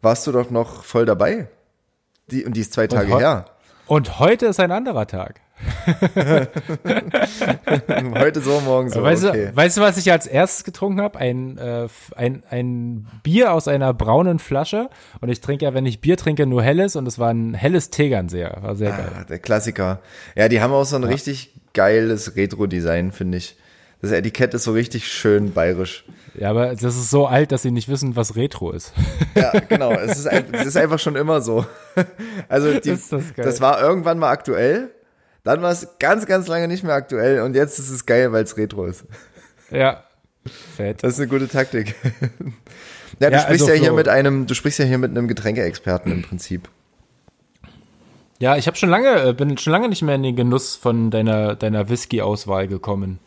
warst du doch noch voll dabei. Die, und die ist zwei Tage her. Und heute ist ein anderer Tag. heute so, morgen so. Weißt, okay. du, weißt du, was ich als erstes getrunken habe? Ein, äh, ein, ein Bier aus einer braunen Flasche. Und ich trinke ja, wenn ich Bier trinke, nur helles. Und es war ein helles Tegernseher. War sehr ah, geil. Der Klassiker. Ja, die haben auch so ein ja. richtig geiles Retro-Design, finde ich. Das Etikett ist so richtig schön bayerisch. Ja, aber das ist so alt, dass sie nicht wissen, was Retro ist. Ja, genau. Es ist, es ist einfach schon immer so. Also die, das, das, war irgendwann mal aktuell, dann war es ganz, ganz lange nicht mehr aktuell und jetzt ist es geil, weil es Retro ist. Ja. Fett. Das ist eine gute Taktik. Ja, du ja, sprichst also ja hier mit einem, du sprichst ja hier mit einem Getränkeexperten im Prinzip. Ja, ich habe schon lange, äh, bin schon lange nicht mehr in den Genuss von deiner, deiner Whisky-Auswahl gekommen.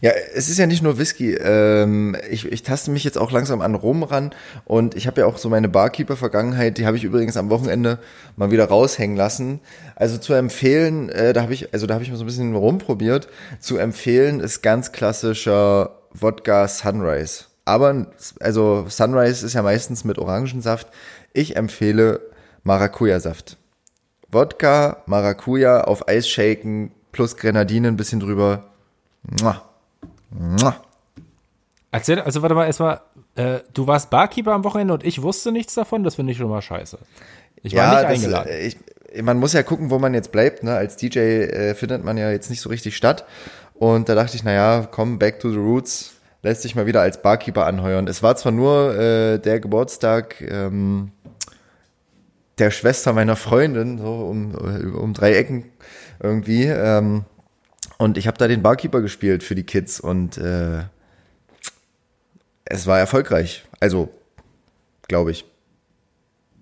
Ja, es ist ja nicht nur Whisky. Ähm, ich, ich taste mich jetzt auch langsam an Rum ran und ich habe ja auch so meine Barkeeper-Vergangenheit, die habe ich übrigens am Wochenende mal wieder raushängen lassen. Also zu empfehlen, äh, da habe ich, also da habe ich mal so ein bisschen rumprobiert. Zu empfehlen ist ganz klassischer Wodka Sunrise. Aber also Sunrise ist ja meistens mit Orangensaft. Ich empfehle Maracuja-Saft. Wodka, Maracuja auf Eis shaken plus Grenadine ein bisschen drüber. Mua. Erzähl, also warte mal, erstmal, äh, du warst Barkeeper am Wochenende und ich wusste nichts davon, das finde ich schon mal scheiße. Ich war ja, nicht eingeladen. Das, äh, ich, man muss ja gucken, wo man jetzt bleibt. Ne? Als DJ äh, findet man ja jetzt nicht so richtig statt. Und da dachte ich, naja, komm, back to the roots, lässt sich mal wieder als Barkeeper anheuern. Es war zwar nur äh, der Geburtstag ähm, der Schwester meiner Freundin, so um, um drei Ecken irgendwie. Ähm, und ich habe da den Barkeeper gespielt für die Kids und äh, es war erfolgreich. Also, glaube ich.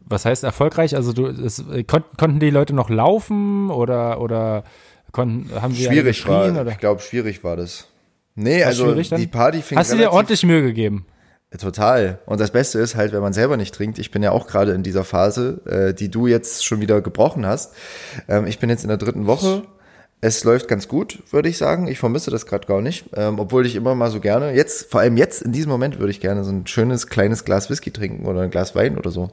Was heißt erfolgreich? Also du, es, kon konnten die Leute noch laufen oder oder konnten haben sie Schwierig war, oder? ich glaube, schwierig war das. Nee, War also die Party fing Hast du dir ordentlich Mühe gegeben? Total. Und das Beste ist halt, wenn man selber nicht trinkt. Ich bin ja auch gerade in dieser Phase, äh, die du jetzt schon wieder gebrochen hast. Ähm, ich bin jetzt in der dritten Woche. Es läuft ganz gut, würde ich sagen. Ich vermisse das gerade gar nicht, ähm, obwohl ich immer mal so gerne, jetzt, vor allem jetzt in diesem Moment würde ich gerne so ein schönes kleines Glas Whisky trinken oder ein Glas Wein oder so.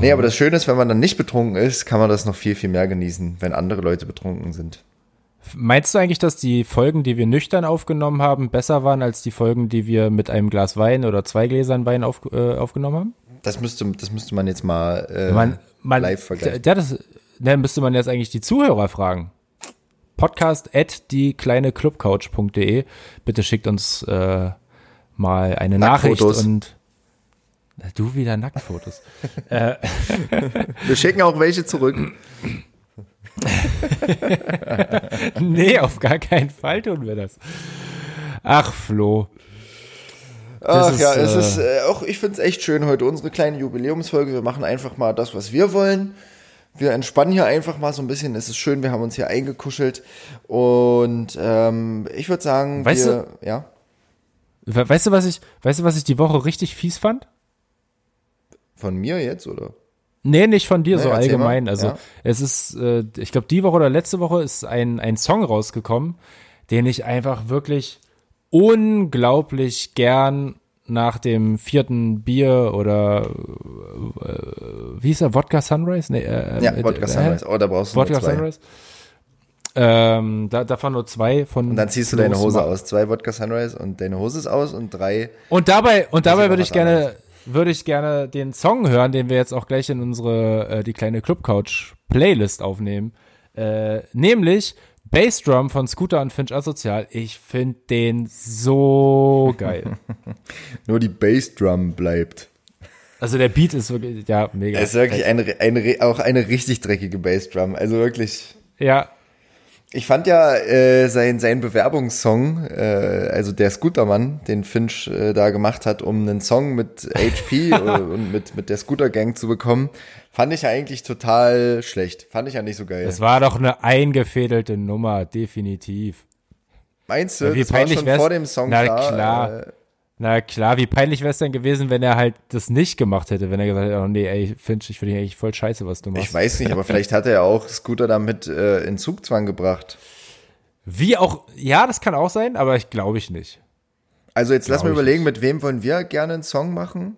Nee, aber das Schöne ist, wenn man dann nicht betrunken ist, kann man das noch viel, viel mehr genießen, wenn andere Leute betrunken sind. Meinst du eigentlich, dass die Folgen, die wir nüchtern aufgenommen haben, besser waren als die Folgen, die wir mit einem Glas Wein oder zwei Gläsern Wein auf, äh, aufgenommen haben? Das müsste, das müsste man jetzt mal äh, Man, man, live vergleichen. Ja, das, dann müsste man jetzt eigentlich die Zuhörer fragen. Podcast at die kleine Clubcouch.de. Bitte schickt uns äh, mal eine Nachricht und Na, du wieder Nacktfotos. Wir schicken auch welche zurück. nee, auf gar keinen Fall tun wir das. Ach, Flo. Das Ach ist, ja, es äh, ist äh, auch, ich finde es echt schön heute, unsere kleine Jubiläumsfolge. Wir machen einfach mal das, was wir wollen. Wir entspannen hier einfach mal so ein bisschen. Es ist schön, wir haben uns hier eingekuschelt. Und ähm, ich würde sagen, Weißt wir, ja, We- Weißt du, was ich, weißt du, was ich die Woche richtig fies fand? von mir jetzt, oder? Nee, nicht von dir, Nee, so allgemein. mal. Also Ja. es ist, äh, ich glaube, die Woche oder letzte Woche ist ein, ein Song rausgekommen, den ich einfach wirklich unglaublich gern nach dem vierten Bier oder äh, wie hieß er, Wodka Sunrise? Nee, äh, Ja, äh, Wodka äh, Sunrise. Oh, da brauchst du Wodka. Sunrise. Ähm, da, davon nur zwei von. Und dann ziehst du deine Hose aus. Zwei Wodka Sunrise und deine Hose ist aus und drei. Und dabei, und dabei würde ich gerne, würde ich gerne den Song hören, den wir jetzt auch gleich in unsere, äh, die kleine Clubcouch Playlist aufnehmen. Äh, nämlich Bassdrum von Scooter und Finch Asozial. Ich finde den so geil. Nur die Bassdrum bleibt. Also der Beat ist wirklich, ja, mega. Es ist wirklich eine, eine, auch eine richtig dreckige Bassdrum. Also wirklich. ja, Ich fand ja äh, sein, sein Bewerbungssong, äh, also der Scootermann, den Finch äh, da gemacht hat, um einen Song mit HP und mit, mit der Scooter Gang zu bekommen, fand ich ja eigentlich total schlecht. Fand ich ja nicht so geil. das war doch eine eingefädelte Nummer, definitiv. Meinst du, Ja, wie das war schon wär's- vor dem Song Na, klar? klar. Na klar, wie peinlich wäre es denn gewesen, wenn er halt das nicht gemacht hätte, wenn er gesagt hätte, oh nee, ey, Finch, ich finde dich eigentlich voll scheiße, was du machst. ich weiß nicht, aber vielleicht hat er ja auch Scooter damit äh, in Zugzwang gebracht. Wie auch, ja, das kann auch sein, aber ich glaube ich nicht. Also jetzt lass Glaub mal ich überlegen, mit wem wollen wir gerne einen Song machen?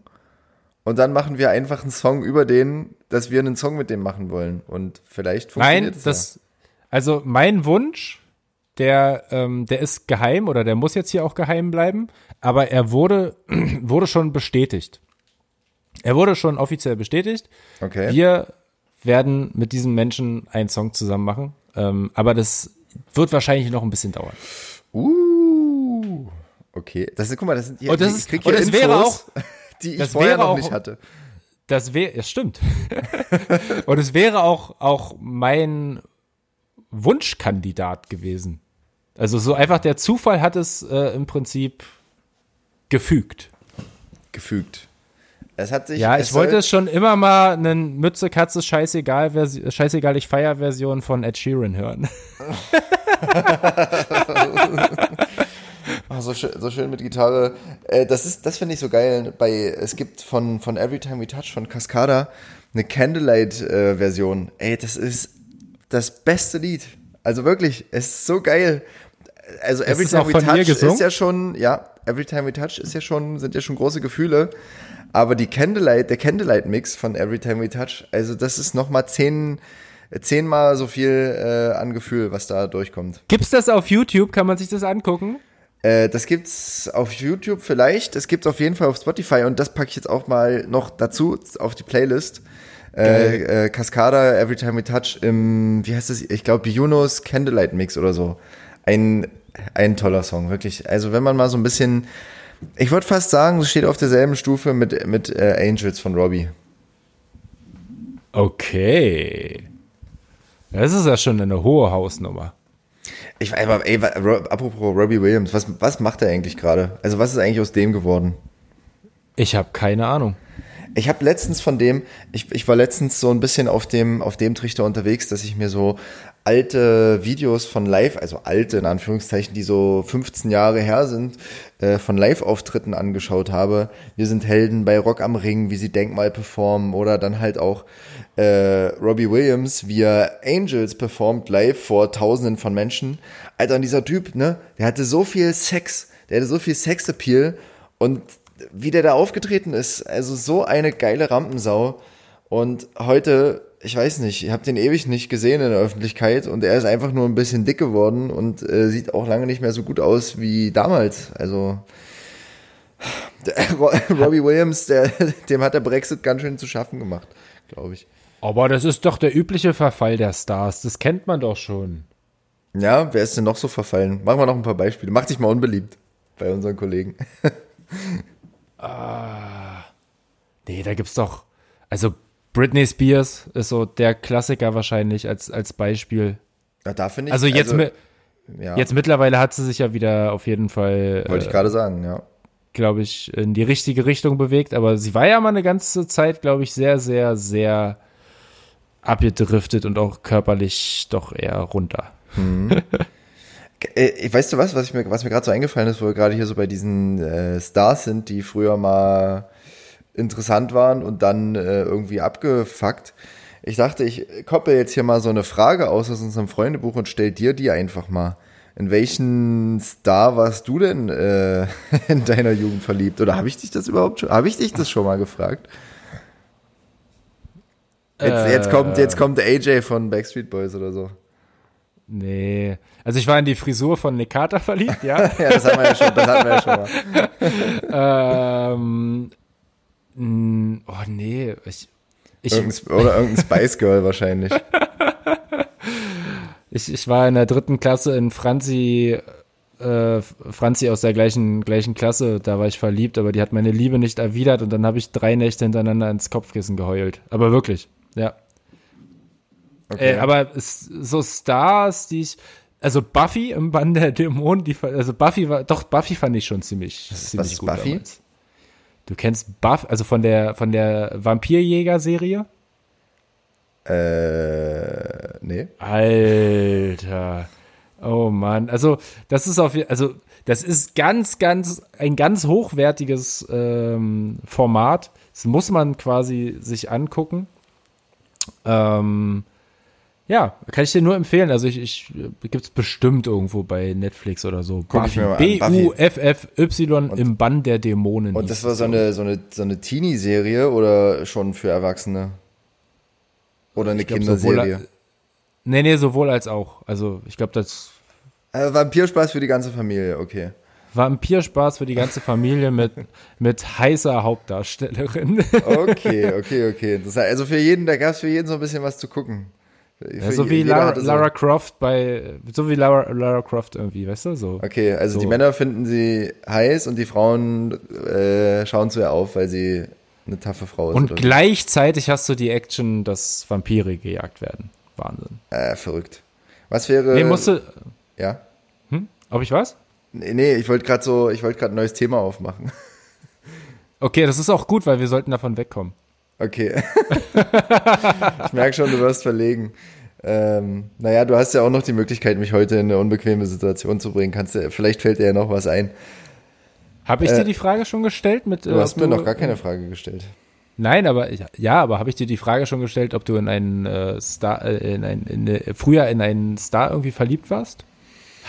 Und dann machen wir einfach einen Song über den, dass wir einen Song mit dem machen wollen. Und vielleicht funktioniert Nein, das, also mein Wunsch, der, ähm, der ist geheim oder der muss jetzt hier auch geheim bleiben, aber er wurde, wurde schon bestätigt. Er wurde schon offiziell bestätigt. Okay. Wir werden mit diesem Menschen einen Song zusammen machen, ähm, aber das wird wahrscheinlich noch ein bisschen dauern. Uh, okay. Das ist, guck mal, das sind hier, Und das ich ist- krieg und hier es wäre Infos, die ich das vorher noch auch- nicht hatte. Das wäre, ja stimmt. Und es wäre auch, auch mein Wunschkandidat gewesen. Also so einfach der Zufall hat es äh, im Prinzip gefügt. Gefügt. Es hat sich. Ja, ich wollte es schon immer mal einen Mütze Katze scheißegal Versi- scheißegal ich feier Version von Ed Sheeran hören. Ach, so, schön, so schön mit Gitarre. Äh, das ist, das finde ich so geil. Bei, es gibt von, von Every Time We Touch, von Cascada, eine Candlelight-Version. Ey, das ist das beste Lied. Also wirklich, es ist so geil. Also Every Time auch We Touch ist ja schon, ja, Every Time We Touch ist ja schon, sind ja schon große Gefühle. Aber die Candlelight, der Candlelight-Mix von Every Time We Touch, also das ist noch mal zehn, zehnmal so viel äh, an Gefühl, was da durchkommt. Gibt's das auf YouTube? Kann man sich das angucken? Äh, das gibt's auf YouTube vielleicht. Es gibt's auf jeden Fall auf Spotify und das packe ich jetzt auch mal noch dazu auf die Playlist. Äh, äh, Cascada, Every Time We Touch im, wie heißt das? Ich glaube, Junos Candlelight Mix oder so. Ein, ein toller Song, wirklich. Also wenn man mal so ein bisschen, ich würde fast sagen, es steht auf derselben Stufe mit, mit äh, Angels von Robbie. Okay. Das ist ja schon eine hohe Hausnummer. Ich weiß aber, ey, apropos Robbie Williams, was, was macht er eigentlich gerade? Also was ist eigentlich aus dem geworden? Ich habe keine Ahnung. Ich habe letztens von dem, ich, ich war letztens so ein bisschen auf dem, auf dem Trichter unterwegs, dass ich mir so alte Videos von Live, also alte in Anführungszeichen, die so 15 Jahre her sind, äh, von Live-Auftritten angeschaut habe. Wir sind Helden bei Rock am Ring, wie sie Denkmal performen oder dann halt auch äh, Robbie Williams, wie er Angels performt live vor Tausenden von Menschen. Alter, und dieser Typ, ne, der hatte so viel Sex, der hatte so viel Sexappeal und wie der da aufgetreten ist, also so eine geile Rampensau. Und heute ich weiß nicht, ich habe den ewig nicht gesehen in der Öffentlichkeit und er ist einfach nur ein bisschen dick geworden und äh, sieht auch lange nicht mehr so gut aus wie damals. Also der, Robbie Williams, der, dem hat der Brexit ganz schön zu schaffen gemacht, glaube ich. Aber das ist doch der übliche Verfall der Stars, das kennt man doch schon. Ja, wer ist denn noch so verfallen? Machen wir noch ein paar Beispiele. Mach dich mal unbeliebt bei unseren Kollegen. ah, nee, da gibt's doch, also Britney Spears ist so der Klassiker wahrscheinlich als, als Beispiel. Ja, da finde ich. Also jetzt, also, mit, ja. jetzt mittlerweile hat sie sich ja wieder auf jeden Fall. Wollte äh, ich gerade sagen, ja. Glaube ich, in die richtige Richtung bewegt. Aber sie war ja mal eine ganze Zeit, glaube ich, sehr, sehr, sehr abgedriftet und auch körperlich doch eher runter. Mhm. äh, weißt du was, was, ich mir, was mir gerade so eingefallen ist, wo wir gerade hier so bei diesen äh, Stars sind, die früher mal interessant waren und dann äh, irgendwie abgefuckt. Ich dachte, ich koppel jetzt hier mal so eine Frage aus aus unserem Freundebuch und stell dir die einfach mal. In welchen Star warst du denn äh, in deiner Jugend verliebt? Oder habe ich dich das überhaupt schon? Habe ich dich das schon mal gefragt? Jetzt, äh, jetzt kommt jetzt kommt AJ von Backstreet Boys oder so. Nee. Also ich war in die Frisur von Nekata verliebt, ja. ja, das haben wir ja schon, das hatten wir ja schon mal. ähm, Mm, oh nee, ich, ich irgendein, oder irgendein Spice Girl wahrscheinlich. ich, ich war in der dritten Klasse in Franzi, äh, Franzi aus der gleichen, gleichen Klasse, da war ich verliebt, aber die hat meine Liebe nicht erwidert und dann habe ich drei Nächte hintereinander ins Kopfkissen geheult. Aber wirklich, ja. Okay. Äh, aber so Stars, die ich, also Buffy im Bann der Dämonen, die, also Buffy war, doch Buffy fand ich schon ziemlich, ziemlich was ist gut Buffy? Damals. Du kennst Buff, also von der von der Vampirjäger-Serie? Äh, nee. Alter. Oh Mann. Also, das ist auf also das ist ganz, ganz, ein ganz hochwertiges ähm, Format. Das muss man quasi sich angucken. Ähm, ja, kann ich dir nur empfehlen. Also ich, ich gibt es bestimmt irgendwo bei Netflix oder so. Buffy. B-U-F-F-Y im Bann der Dämonen. Und das war so eine, so eine, so eine Teenie-Serie oder schon für Erwachsene? Oder eine glaub, Kinderserie? Sowohl, nee, nee, sowohl als auch. Also ich glaube, das. Also Vampirspaß für die ganze Familie, okay. Vampirspaß für die ganze Familie mit, mit heißer Hauptdarstellerin. Okay, okay, okay. Das heißt, also für jeden, da gab es für jeden so ein bisschen was zu gucken. Ja, so wie Lara, Lara, Croft bei, so wie Lara, Lara Croft irgendwie, weißt du, so. Okay, also so. die Männer finden sie heiß und die Frauen äh, schauen zu ihr auf, weil sie eine taffe Frau ist. Und gleichzeitig hast du die Action, dass Vampire gejagt werden. Wahnsinn. Äh, verrückt. Was wäre. Nee, musste. Ja? Hm? Ob ich was? Nee, nee ich wollte gerade so, ich wollte gerade ein neues Thema aufmachen. Okay, das ist auch gut, weil wir sollten davon wegkommen. Okay. ich merke schon, du wirst verlegen. Ähm, naja, du hast ja auch noch die Möglichkeit, mich heute in eine unbequeme Situation zu bringen. Kannst du, vielleicht fällt dir ja noch was ein. Habe ich äh, dir die Frage schon gestellt? Mit, du hast mir noch gar keine Frage gestellt. Nein, aber ja, aber habe ich dir die Frage schon gestellt, ob du in einen äh, Star, äh, in ein, in eine, früher in einen Star irgendwie verliebt warst?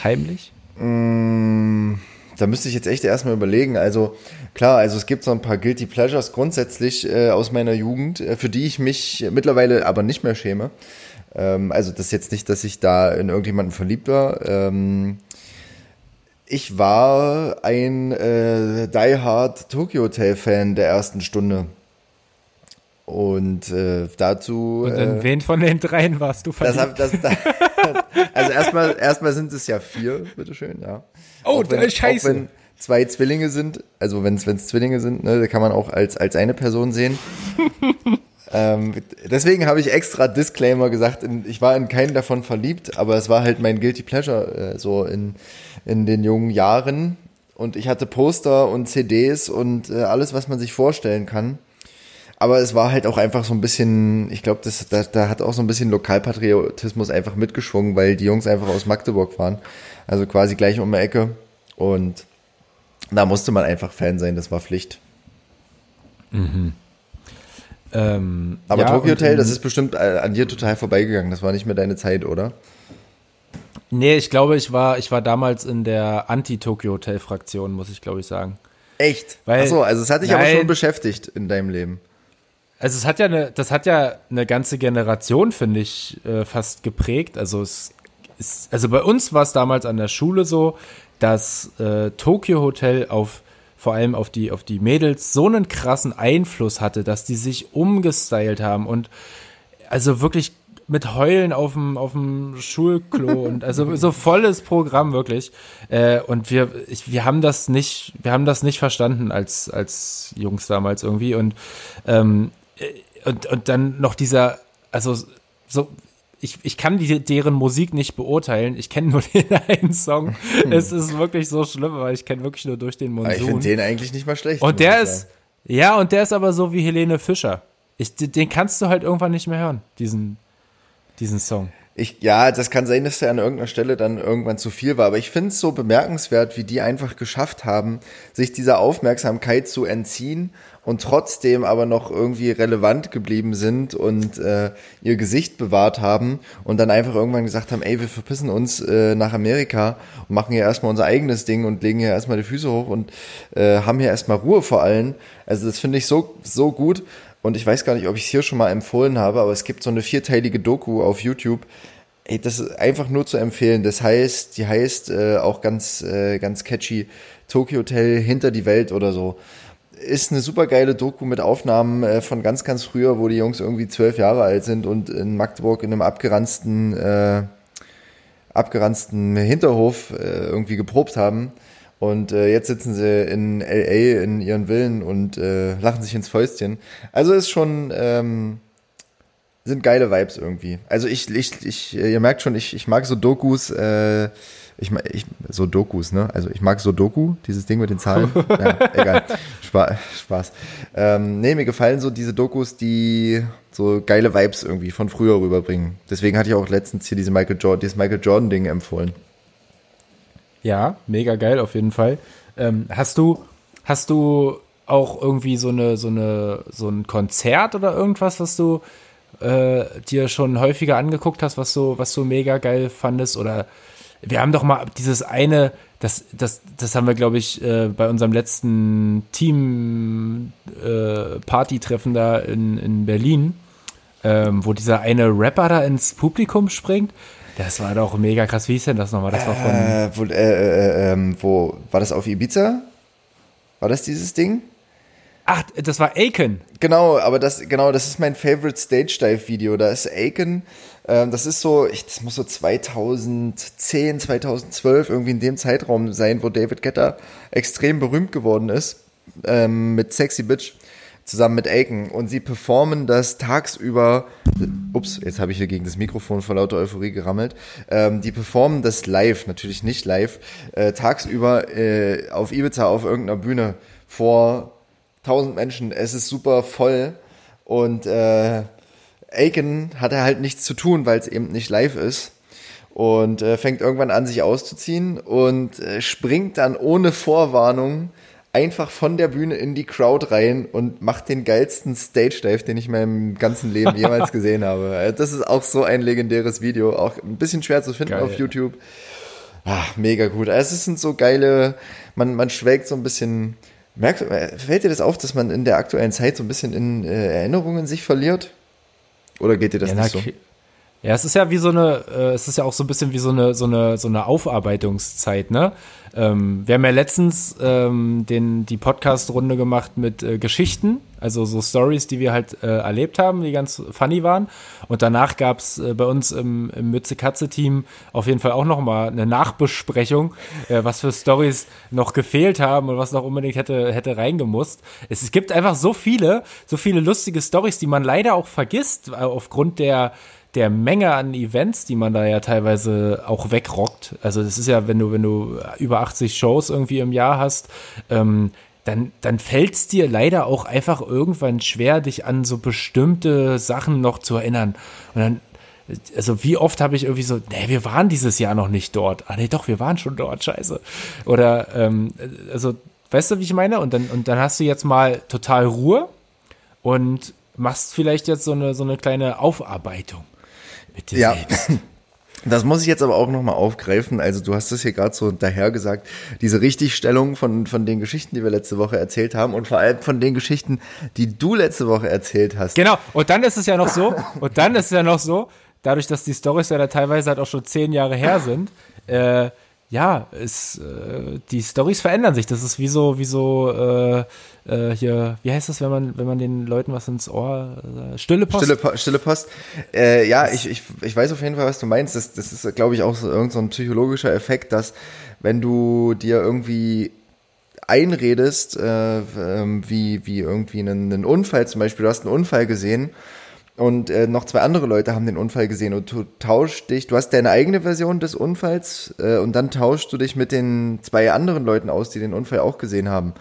Heimlich? Mm, da müsste ich jetzt echt erstmal überlegen. Also klar, also es gibt so ein paar Guilty Pleasures grundsätzlich äh, aus meiner Jugend, äh, für die ich mich mittlerweile aber nicht mehr schäme. Ähm, also das ist jetzt nicht, dass ich da in irgendjemanden verliebt war. Ähm, ich war ein äh, Die Hard Tokyo Hotel Fan der ersten Stunde. Und äh, dazu. Und in äh, wen von den dreien warst du verliebt? Das, das, das, also erstmal, erstmal sind es ja vier, bitteschön, ja. Oh, auch wenn, scheiße. Auch wenn zwei Zwillinge sind, also wenn es Zwillinge sind, ne, kann man auch als, als eine Person sehen. ähm, deswegen habe ich extra Disclaimer gesagt, in, ich war in keinen davon verliebt, aber es war halt mein Guilty Pleasure äh, so in, in den jungen Jahren. und ich hatte Poster und CDs und äh, alles, was man sich vorstellen kann. Aber es war halt auch einfach so ein bisschen, ich glaube, das, da, da hat auch so ein bisschen Lokalpatriotismus einfach mitgeschwungen, weil die Jungs einfach aus Magdeburg waren. Also quasi gleich um die Ecke. Und da musste man einfach Fan sein, das war Pflicht. Mhm. Ähm, Aber ja, Tokyo Hotel, das ist bestimmt äh, an dir total vorbeigegangen. Das war nicht mehr deine Zeit, oder? Nee, ich glaube, ich war, ich war damals in der Anti-Tokyo-Hotel-Fraktion, muss ich glaube ich sagen. Echt? Weil- Ach so, also es hat dich aber Nein. schon beschäftigt in deinem Leben. Also es hat ja eine, das hat ja eine ganze Generation, finde ich, äh, fast geprägt. Also es ist, also bei uns war es damals an der Schule so, dass äh, Tokyo Hotel auf vor allem auf die auf die Mädels so einen krassen Einfluss hatte, dass die sich umgestylt haben und also wirklich mit Heulen auf dem auf dem Schulklo und also so volles Programm wirklich äh, und wir ich, wir haben das nicht wir haben das nicht verstanden als als Jungs damals irgendwie und ähm, äh, und und dann noch dieser also so ich, ich kann die, deren Musik nicht beurteilen. Ich kenne nur den einen Song. Es ist wirklich so schlimm, weil ich kenne wirklich nur durch den Aber ich Monsun. finde den eigentlich nicht mal schlecht. Und der ist, ja, und der ist aber so wie Helene Fischer. Ich, den kannst du halt irgendwann nicht mehr hören, diesen, diesen Song. Ich, ja, das kann sein, dass der an irgendeiner Stelle dann irgendwann zu viel war. Aber ich finde es so bemerkenswert, wie die einfach geschafft haben, sich dieser Aufmerksamkeit zu entziehen und trotzdem aber noch irgendwie relevant geblieben sind und äh, ihr Gesicht bewahrt haben und dann einfach irgendwann gesagt haben, ey, wir verpissen uns äh, nach Amerika und machen hier erstmal unser eigenes Ding und legen hier erstmal die Füße hoch und äh, haben hier erstmal Ruhe vor allen. Also das finde ich so, so gut. Und ich weiß gar nicht, ob ich es hier schon mal empfohlen habe, aber es gibt so eine vierteilige Doku auf YouTube. Ey, das ist einfach nur zu empfehlen. Das heißt, die heißt äh, auch ganz, äh, ganz catchy Tokyo Hotel hinter die Welt oder so. Ist eine super geile Doku mit Aufnahmen äh, von ganz, ganz früher, wo die Jungs irgendwie zwölf Jahre alt sind und in Magdeburg in einem abgeranzten, äh, abgeranzten Hinterhof äh, irgendwie geprobt haben. Und äh, jetzt sitzen sie in LA in ihren Villen und äh, lachen sich ins Fäustchen. Also ist schon, ähm, sind geile Vibes irgendwie. Also ich, ich, ich ihr merkt schon, ich, ich mag so Dokus, äh, ich, ich, so Dokus, ne? Also ich mag so Doku, dieses Ding mit den Zahlen. ja, egal. Spa Spaß. Ähm, nee, mir gefallen so diese Dokus, die so geile Vibes irgendwie von früher rüberbringen. Deswegen hatte ich auch letztens hier diese Michael Jordan, dieses Michael Jordan Ding empfohlen. Ja, mega geil auf jeden Fall. Ähm, hast du, hast du auch irgendwie so eine, so eine, so ein Konzert oder irgendwas, was du äh, dir schon häufiger angeguckt hast, was du, was du mega geil fandest? Oder wir haben doch mal dieses eine, das, das, das haben wir, glaube ich, äh, bei unserem letzten Team äh, da in, in Berlin, ähm, wo dieser eine Rapper da ins Publikum springt. Das war doch mega krass. Wie hieß denn das nochmal? Das war von. Äh, wo, äh, äh, ähm, wo, war das auf Ibiza? War das dieses Ding? Ach, das war Aiken. Genau, aber das, genau, das ist mein Favorite Stage Dive Video. Da ist Aiken, ähm, das ist so, ich, das muss so 2010, 2012 irgendwie in dem Zeitraum sein, wo David Guetta extrem berühmt geworden ist, ähm, mit Sexy Bitch zusammen mit Aiken und sie performen das tagsüber, ups, jetzt habe ich hier gegen das Mikrofon vor lauter Euphorie gerammelt, ähm, die performen das live, natürlich nicht live, äh, tagsüber äh, auf Ibiza auf irgendeiner Bühne vor 1000 Menschen, es ist super voll und äh, Aiken hat er halt nichts zu tun, weil es eben nicht live ist und äh, fängt irgendwann an, sich auszuziehen und äh, springt dann ohne Vorwarnung einfach von der Bühne in die Crowd rein und macht den geilsten Stage Dive, den ich in meinem ganzen Leben jemals gesehen habe. Äh, Das ist auch so ein legendäres Video, auch ein bisschen schwer zu finden Geil. auf YouTube. Ah, mega gut. Also Es sind so geile, man, man schwelgt so ein bisschen. Merkt, äh, fällt dir das auf, dass man in der aktuellen Zeit so ein bisschen in äh, Erinnerungen sich verliert? Oder geht dir das Ja, na, nicht so? Ja, es ist ja wie so eine, äh, es ist ja auch so ein bisschen wie so eine, so eine, so eine Aufarbeitungszeit, ne? Ähm, wir haben ja letztens ähm, den, die Podcast-Runde gemacht mit äh, Geschichten, also so Stories, die wir halt äh, erlebt haben, die ganz funny waren. Und danach gab's äh, bei uns im, im Mütze-Katze-Team auf jeden Fall auch noch mal eine Nachbesprechung, äh, was für Stories noch gefehlt haben und was noch unbedingt hätte, hätte reingemusst. Es, es gibt einfach so viele, so viele lustige Stories, die man leider auch vergisst, äh, aufgrund der der Menge an Events, die man da ja teilweise auch wegrockt. Also das ist ja, wenn du, wenn du über 80 Shows irgendwie im Jahr hast, ähm, dann, dann fällt es dir leider auch einfach irgendwann schwer, dich an so bestimmte Sachen noch zu erinnern. Und dann, also wie oft habe ich irgendwie so, nee, wir waren dieses Jahr noch nicht dort. Ah, nee, doch, wir waren schon dort, scheiße. Oder, ähm, also, weißt du, wie ich meine? Und dann, und dann hast du jetzt mal total Ruhe und machst vielleicht jetzt so eine, so eine kleine Aufarbeitung mit dir ja. selbst. Das muss ich jetzt aber auch nochmal aufgreifen. Also du hast es hier gerade so daher gesagt, diese Richtigstellung von, von den Geschichten, die wir letzte Woche erzählt haben und vor allem von den Geschichten, die du letzte Woche erzählt hast. Genau, und dann ist es ja noch so, und dann ist es ja noch so, dadurch, dass die Storys ja da teilweise halt auch schon zehn Jahre her sind, äh, ja, es, äh, die Stories verändern sich. Das ist wie so, wie so äh, äh, hier, wie heißt das, wenn man, wenn man den Leuten was ins Ohr, äh, Stille Post? Stille, Stille Post. Äh, ja, ich, ich, ich weiß auf jeden Fall, was du meinst. Das, das ist, glaube ich, auch so irgendein so psychologischer Effekt, dass wenn du dir irgendwie einredest, äh, ähm, wie, wie irgendwie einen, einen Unfall zum Beispiel, du hast einen Unfall gesehen und äh, noch zwei andere Leute haben den Unfall gesehen und du tauschst dich, du hast deine eigene Version des Unfalls äh, und dann tauschst du dich mit den zwei anderen Leuten aus, die den Unfall auch gesehen haben.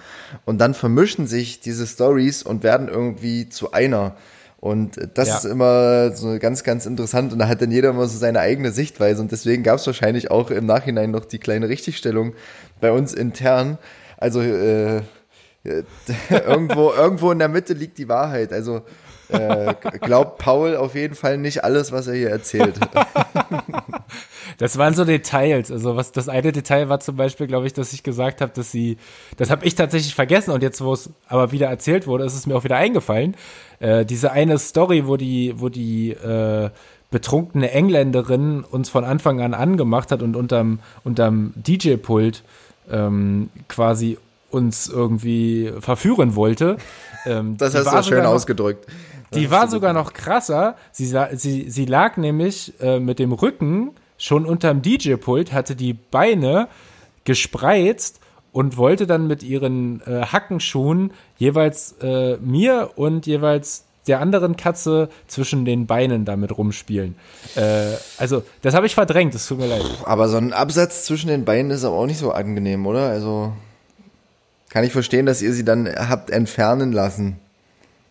Und dann vermischen sich diese Stories und werden irgendwie zu einer. Und das ja. ist immer so ganz, ganz interessant. Und da hat dann jeder immer so seine eigene Sichtweise. Und deswegen gab es wahrscheinlich auch im Nachhinein noch die kleine Richtigstellung bei uns intern. Also äh, irgendwo, irgendwo in der Mitte liegt die Wahrheit. Also äh, glaubt Paul auf jeden Fall nicht alles, was er hier erzählt. das waren so Details. Also was das eine Detail war zum Beispiel, glaube ich, dass ich gesagt habe, dass sie, das habe ich tatsächlich vergessen und jetzt, wo es aber wieder erzählt wurde, ist es mir auch wieder eingefallen. Äh, diese eine Story, wo die, wo die äh, betrunkene Engländerin uns von Anfang an angemacht hat und unterm, unterm DJ-Pult ähm, quasi uns irgendwie verführen wollte. Ähm, das hast du schön ausgedrückt. Die war sogar noch krasser. Sie, sie, sie lag nämlich äh, mit dem Rücken schon unterm DJ-Pult, hatte die Beine gespreizt und wollte dann mit ihren äh, Hackenschuhen jeweils äh, mir und jeweils der anderen Katze zwischen den Beinen damit rumspielen. Äh, also, das habe ich verdrängt, das tut mir leid. Aber so ein Absatz zwischen den Beinen ist aber auch nicht so angenehm, oder? Also, kann ich verstehen, dass ihr sie dann habt entfernen lassen.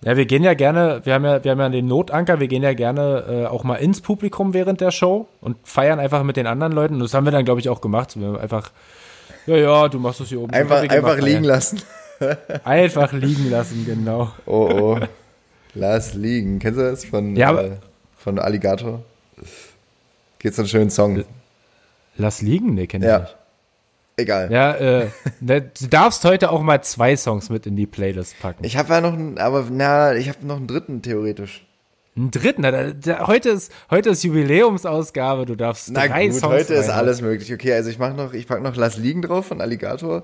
Ja, wir gehen ja gerne, wir haben ja, wir haben ja den Notanker, wir gehen ja gerne äh, auch mal ins Publikum während der Show und feiern einfach mit den anderen Leuten. Und das haben wir dann, glaube ich, auch gemacht. Wir haben einfach, ja, ja, du machst das hier oben. Einfach, einfach liegen lassen. einfach liegen lassen, genau. Oh, oh. Lass liegen. Kennst du das von, ja, äh, von Alligator? Geht's einen schönen Song? Lass liegen? Nee, kenn ich ja. nicht. Egal. Ja, äh, ne, du darfst heute auch mal zwei Songs mit in die Playlist packen. Ich habe ja noch einen, aber na, ich habe noch einen dritten theoretisch. Einen dritten? Na, da, da, heute ist heute ist Jubiläumsausgabe. Du darfst na drei gut, Songs. Heute rein. ist alles möglich. Okay, also ich mache noch, ich pack noch Lass liegen drauf von Alligator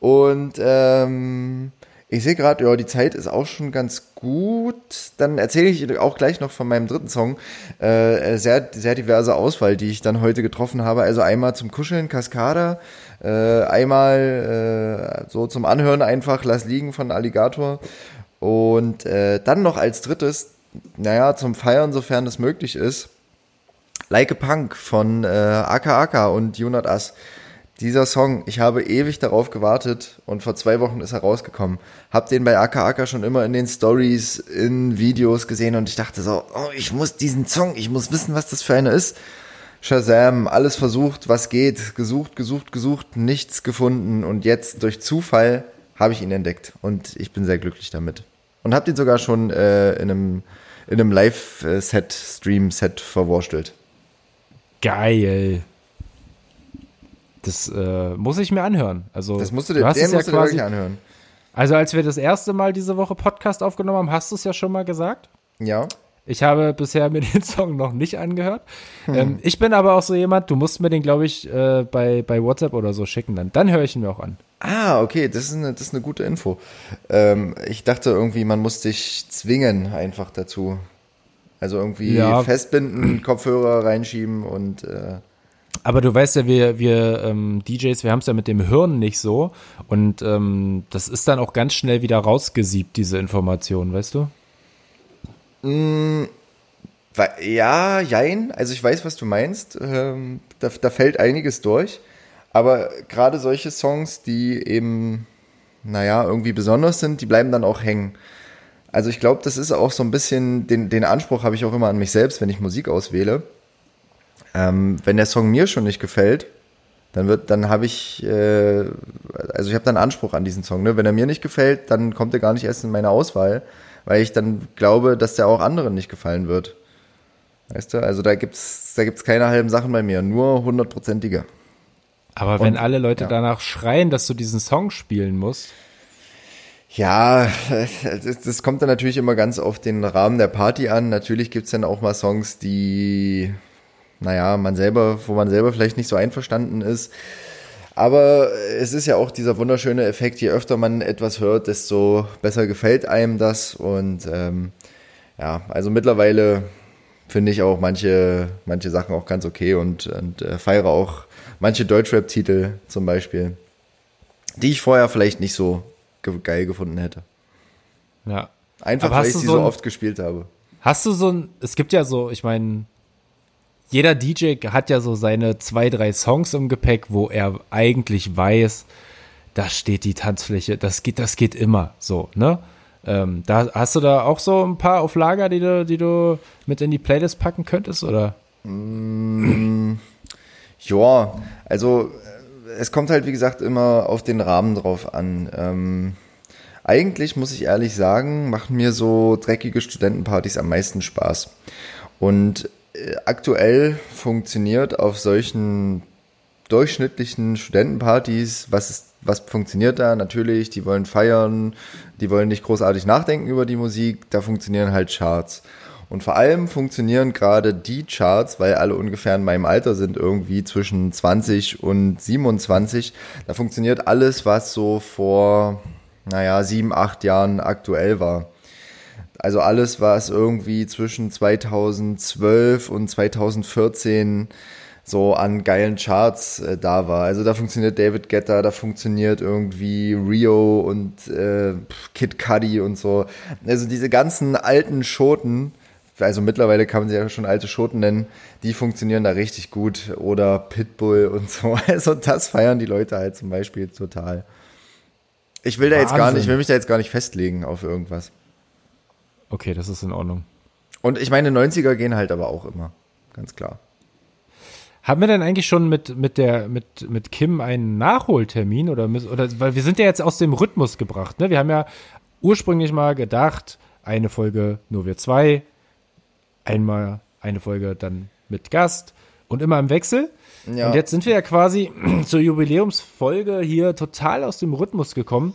und ähm, ich sehe gerade, ja, die Zeit ist auch schon ganz gut. Dann erzähle ich auch gleich noch von meinem dritten Song. Äh, sehr, sehr diverse Auswahl, die ich dann heute getroffen habe. Also einmal zum Kuscheln Cascada, äh, einmal äh, so zum Anhören einfach Lass liegen von Alligator. Und äh, dann noch als drittes, naja, zum Feiern, sofern es möglich ist, Like a Punk von äh, Aka Aka und Junat Ass. Dieser Song, ich habe ewig darauf gewartet und vor zwei Wochen ist er rausgekommen. Hab den bei Aka Aka schon immer in den Stories, in Videos gesehen und ich dachte so, oh, ich muss diesen Song, ich muss wissen, was das für einer ist. Shazam, alles versucht, was geht, gesucht, gesucht, gesucht, nichts gefunden und jetzt durch Zufall habe ich ihn entdeckt und ich bin sehr glücklich damit. Und hab den sogar schon äh, in einem, in einem Live-Set, Stream-Set verwurstelt. Geil. Das äh, muss ich mir anhören. Also, das musst du dir, du hast den musst ja quasi, dir anhören. Also, als wir das erste Mal diese Woche Podcast aufgenommen haben, hast du es ja schon mal gesagt. Ja. Ich habe bisher mir den Song noch nicht angehört. Hm. Ähm, ich bin aber auch so jemand, du musst mir den, glaube ich, äh, bei, bei WhatsApp oder so schicken. Dann, dann höre ich ihn mir auch an. Ah, okay, das ist eine, das ist eine gute Info. Ähm, ich dachte irgendwie, man muss dich zwingen einfach dazu. Also irgendwie ja. festbinden, Kopfhörer reinschieben und äh aber du weißt ja, wir, wir ähm, DJs, wir haben es ja mit dem Hirn nicht so. Und ähm, das ist dann auch ganz schnell wieder rausgesiebt, diese Information, weißt du? Mm, Ja, jein. Also ich weiß, was du meinst. Ähm, da, da fällt einiges durch. Aber gerade solche Songs, die eben, naja, irgendwie besonders sind, die bleiben dann auch hängen. Also ich glaube, das ist auch so ein bisschen, den, den Anspruch habe ich auch immer an mich selbst, wenn ich Musik auswähle. Ähm, wenn der Song mir schon nicht gefällt, dann wird, dann habe ich, äh, also ich habe dann Anspruch an diesen Song. Ne? Wenn er mir nicht gefällt, dann kommt er gar nicht erst in meine Auswahl, weil ich dann glaube, dass der auch anderen nicht gefallen wird. Weißt du, also da gibt's, da gibt's keine halben Sachen bei mir, nur hundertprozentige. Aber wenn alle Leute ja. danach schreien, dass du diesen Song spielen musst. Ja, das, das, kommt dann natürlich immer ganz auf den Rahmen der Party an. Natürlich gibt's dann auch mal Songs, die, naja, man selber, wo man selber vielleicht nicht so einverstanden ist. Aber es ist ja auch dieser wunderschöne Effekt, je öfter man etwas hört, desto besser gefällt einem das. Und ähm, ja, also mittlerweile finde ich auch manche, manche Sachen auch ganz okay und, und äh, feiere auch manche Deutschrap-Titel zum Beispiel, die ich vorher vielleicht nicht so ge geil gefunden hätte. Ja. Einfach, weil ich sie so, so oft gespielt habe. Hast du so ein, es gibt ja so, ich meine, jeder DJ hat ja so seine zwei, drei Songs im Gepäck, wo er eigentlich weiß, da steht die Tanzfläche, das geht, das geht immer so, ne? Ähm, da hast du da auch so ein paar auf Lager, die du, die du mit in die Playlist packen könntest, oder? Mm, ja, also äh, es kommt halt wie gesagt immer auf den Rahmen drauf an. Ähm, eigentlich muss ich ehrlich sagen, machen mir so dreckige Studentenpartys am meisten Spaß. Und aktuell funktioniert auf solchen durchschnittlichen Studentenpartys, was ist, was funktioniert da? Natürlich, die wollen feiern, die wollen nicht großartig nachdenken über die Musik, da funktionieren halt Charts. Und vor allem funktionieren gerade die Charts, weil alle ungefähr in meinem Alter sind, irgendwie zwischen 20 und 27. Da funktioniert alles, was so vor, naja, sieben, acht Jahren aktuell war. Also alles, was irgendwie zwischen 2012 und 2014 so an geilen Charts äh, da war. Also da funktioniert David Guetta, da funktioniert irgendwie Rio und äh, Kid Cudi und so. Also diese ganzen alten Schoten, also mittlerweile kann man sie ja schon alte Schoten nennen, die funktionieren da richtig gut. Oder Pitbull und so. Also das feiern die Leute halt zum Beispiel total. Ich will da Wahnsinn. jetzt gar nicht, ich will mich da jetzt gar nicht festlegen auf irgendwas. Okay, das ist in Ordnung. Und ich meine, 90er gehen halt aber auch immer. Ganz klar. Haben wir denn eigentlich schon mit, mit, der, mit, mit Kim einen Nachholtermin? Oder, oder, weil wir sind ja jetzt aus dem Rhythmus gebracht. Ne? Wir haben ja ursprünglich mal gedacht, eine Folge nur wir zwei, einmal eine Folge dann mit Gast und immer im Wechsel. Ja. Und jetzt sind wir ja quasi zur Jubiläumsfolge hier total aus dem Rhythmus gekommen.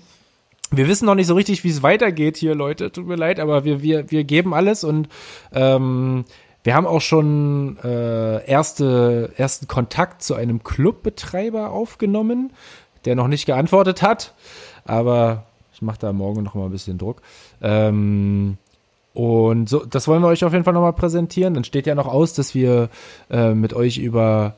Wir wissen noch nicht so richtig, wie es weitergeht hier, Leute. Tut mir leid, aber wir, wir, wir geben alles und ähm, wir haben auch schon äh, erste, ersten Kontakt zu einem Clubbetreiber aufgenommen, der noch nicht geantwortet hat. Aber ich mache da morgen noch mal ein bisschen Druck. Ähm, und so, das wollen wir euch auf jeden Fall noch mal präsentieren. Dann steht ja noch aus, dass wir äh, mit euch über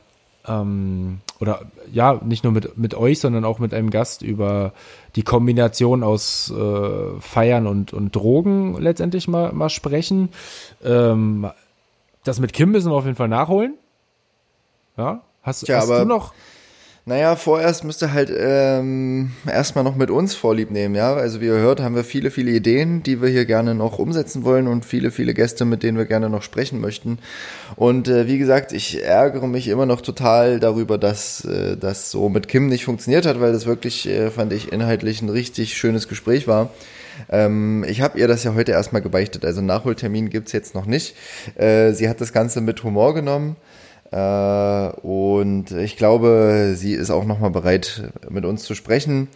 ähm, oder ja, nicht nur mit, mit euch, sondern auch mit einem Gast über die Kombination aus äh, Feiern und, und Drogen letztendlich mal, mal sprechen. Ähm, das mit Kim müssen wir auf jeden Fall nachholen. Ja, hast, Tja, hast du noch? Naja, vorerst müsst ihr halt ähm, erstmal noch mit uns Vorlieb nehmen, ja. Also wie ihr hört, haben wir viele, viele Ideen, die wir hier gerne noch umsetzen wollen und viele, viele Gäste, mit denen wir gerne noch sprechen möchten. Und äh, wie gesagt, ich ärgere mich immer noch total darüber, dass äh, das so mit Kim nicht funktioniert hat, weil das wirklich, äh, fand ich, inhaltlich ein richtig schönes Gespräch war. Ähm, ich habe ihr das ja heute erstmal gebeichtet, also Nachholtermin gibt's jetzt noch nicht. Äh, sie hat das Ganze mit Humor genommen. Äh, und ich glaube, sie ist auch nochmal bereit, mit uns zu sprechen.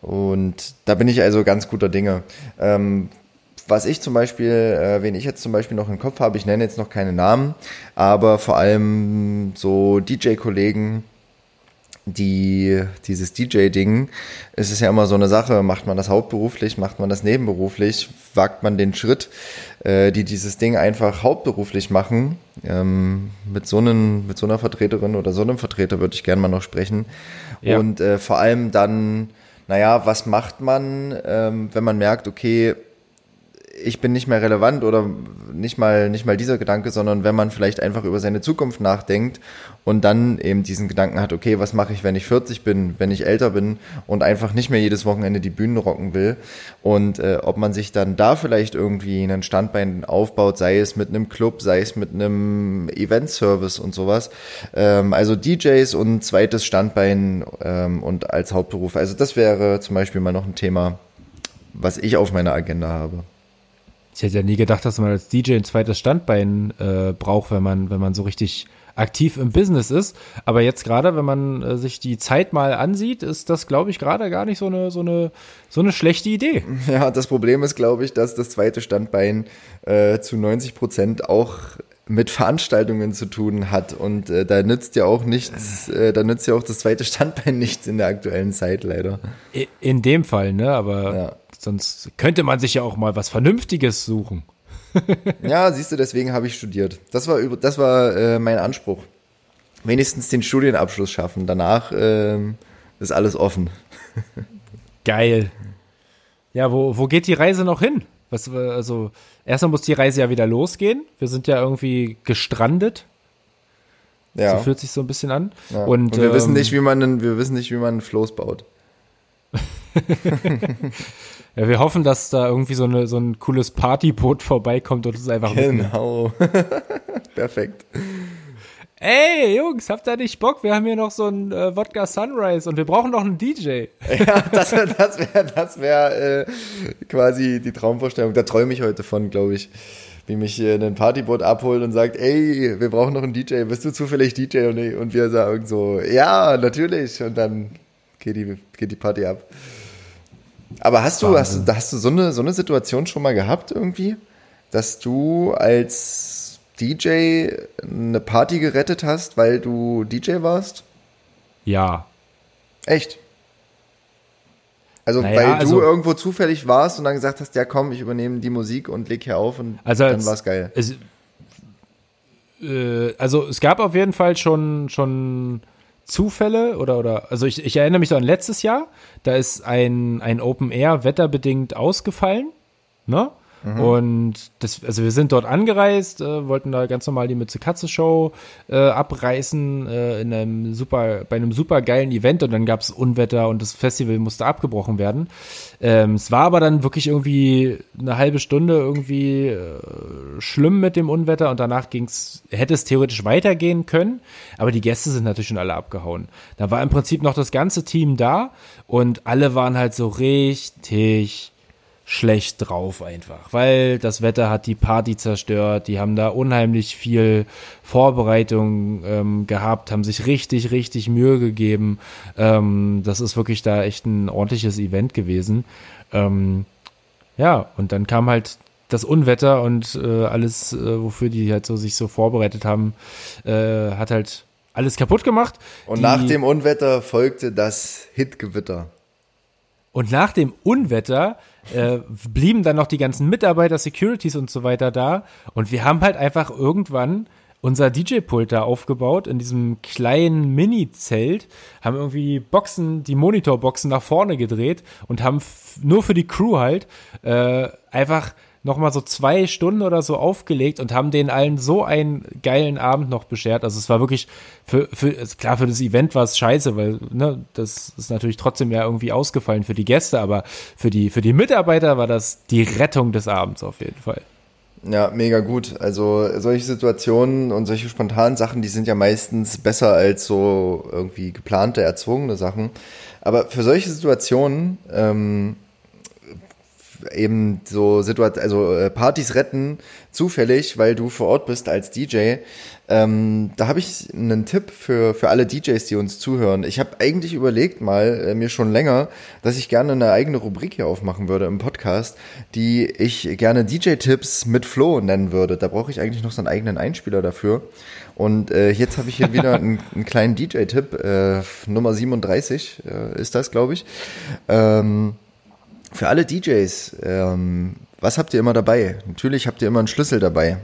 Und da bin ich also ganz guter Dinge. Ähm, was ich zum Beispiel, äh, wen ich jetzt zum Beispiel noch im Kopf habe, ich nenne jetzt noch keine Namen, aber vor allem so DJ-Kollegen, die, dieses DJ-Ding, es ist ja immer so eine Sache, macht man das hauptberuflich, macht man das nebenberuflich, wagt man den Schritt, äh, die dieses Ding einfach hauptberuflich machen. Ähm, mit, so einen, mit so einer Vertreterin oder so einem Vertreter würde ich gerne mal noch sprechen. Ja. Und äh, vor allem dann, naja, was macht man, ähm, wenn man merkt, okay, ich bin nicht mehr relevant oder nicht mal, nicht mal dieser Gedanke, sondern wenn man vielleicht einfach über seine Zukunft nachdenkt und dann eben diesen Gedanken hat, okay, was mache ich, wenn ich 40 bin, wenn ich älter bin und einfach nicht mehr jedes Wochenende die Bühnen rocken will und äh, ob man sich dann da vielleicht irgendwie einen Standbein aufbaut, sei es mit einem Club, sei es mit einem Event-Service und sowas. Ähm, also DJs und zweites Standbein ähm, und als Hauptberuf. Also das wäre zum Beispiel mal noch ein Thema, was ich auf meiner Agenda habe. Ich hätte ja nie gedacht, dass man als DJ ein zweites Standbein äh, braucht, wenn man, wenn man so richtig aktiv im Business ist. Aber jetzt gerade, wenn man äh, sich die Zeit mal ansieht, ist das, glaube ich, gerade gar nicht so eine, so eine, so eine schlechte Idee. Ja, das Problem ist, glaube ich, dass das zweite Standbein äh, zu 90 Prozent auch mit Veranstaltungen zu tun hat und äh, da nützt ja auch nichts, äh, da nützt ja auch das zweite Standbein nichts in der aktuellen Zeit leider. In dem Fall, ne? Aber ja. sonst könnte man sich ja auch mal was Vernünftiges suchen. ja, siehst du, deswegen habe ich studiert. Das war das war äh, mein Anspruch. Wenigstens den Studienabschluss schaffen. Danach äh, ist alles offen. Geil. Ja, wo, wo geht die Reise noch hin? Was, also, erstmal muss die Reise ja wieder losgehen. Wir sind ja irgendwie gestrandet. Ja. So fühlt sich so ein bisschen an. Ja. Und, Und, wir ähm, wissen nicht, wie man einen, wir wissen nicht, wie man einen Floß baut. ja, wir hoffen, dass da irgendwie so, eine, so ein cooles Partyboot vorbeikommt und es einfach Genau. Perfekt. Ey, Jungs, habt ihr nicht Bock? Wir haben hier noch so ein äh, Wodka Sunrise und wir brauchen noch einen DJ. Ja, das wäre das wär, das wär, äh, quasi die Traumvorstellung. Da träume ich heute von, glaube ich. Wie mich hier ein Partyboot abholt und sagt, ey, wir brauchen noch einen DJ. Bist du zufällig DJ? Und, und wir sagen so, ja, natürlich. Und dann geht die, geht die Party ab. Aber hast du, hast, hast du so eine, so eine Situation schon mal gehabt irgendwie? Dass du als DJ eine Party gerettet hast, weil du DJ warst? Ja. Echt? Also, naja, weil du also, irgendwo zufällig warst und dann gesagt hast, ja komm, ich übernehme die Musik und leg hier auf und also dann war es geil. Es, äh, also es gab auf jeden Fall schon, schon Zufälle oder, oder, also ich, ich erinnere mich so an letztes Jahr, da ist ein, ein Open Air wetterbedingt ausgefallen, ne? Mhm. Und das, also wir sind dort angereist, äh, wollten da ganz normal die Mütze-Katze-Show äh, abreißen äh, in einem super, bei einem super geilen Event und dann gab es Unwetter und das Festival musste abgebrochen werden. Ähm, es war aber dann wirklich irgendwie eine halbe Stunde irgendwie äh, schlimm mit dem Unwetter und danach ging's, hätte es theoretisch weitergehen können, aber die Gäste sind natürlich schon alle abgehauen. Da war im Prinzip noch das ganze Team da und alle waren halt so richtig schlecht drauf einfach, weil das Wetter hat die Party zerstört, die haben da unheimlich viel Vorbereitung ähm, gehabt, haben sich richtig, richtig Mühe gegeben. Ähm, das ist wirklich da echt ein ordentliches Event gewesen. Ähm, ja, und dann kam halt das Unwetter und äh, alles, äh, wofür die halt so sich so vorbereitet haben, äh, hat halt alles kaputt gemacht. Und die, nach dem Unwetter folgte das Hitgewitter. Und nach dem Unwetter äh, blieben dann noch die ganzen Mitarbeiter, Securities und so weiter da. Und wir haben halt einfach irgendwann unser DJ-Pult da aufgebaut in diesem kleinen Mini-Zelt, haben irgendwie Boxen, die Monitorboxen nach vorne gedreht und haben nur für die Crew halt äh, einfach nochmal so zwei Stunden oder so aufgelegt und haben denen allen so einen geilen Abend noch beschert. Also es war wirklich für, für klar, für das Event war es scheiße, weil, ne, das ist natürlich trotzdem ja irgendwie ausgefallen für die Gäste, aber für die, für die Mitarbeiter war das die Rettung des Abends auf jeden Fall. Ja, mega gut. Also solche Situationen und solche spontanen Sachen, die sind ja meistens besser als so irgendwie geplante, erzwungene Sachen. Aber für solche Situationen ähm, eben so Situation, also äh, Partys retten zufällig, weil du vor Ort bist als DJ. Ähm, da habe ich einen Tipp für, für alle DJs, die uns zuhören. Ich habe eigentlich überlegt mal, äh, mir schon länger, dass ich gerne eine eigene Rubrik hier aufmachen würde im Podcast, die ich gerne DJ-Tipps mit Flo nennen würde. Da brauche ich eigentlich noch so einen eigenen Einspieler dafür. Und äh, jetzt habe ich hier wieder einen, einen kleinen DJ-Tipp. Äh, Nummer 37 äh, ist das, glaube ich. Ähm, für alle DJs, ähm, was habt ihr immer dabei? Natürlich habt ihr immer einen Schlüssel dabei.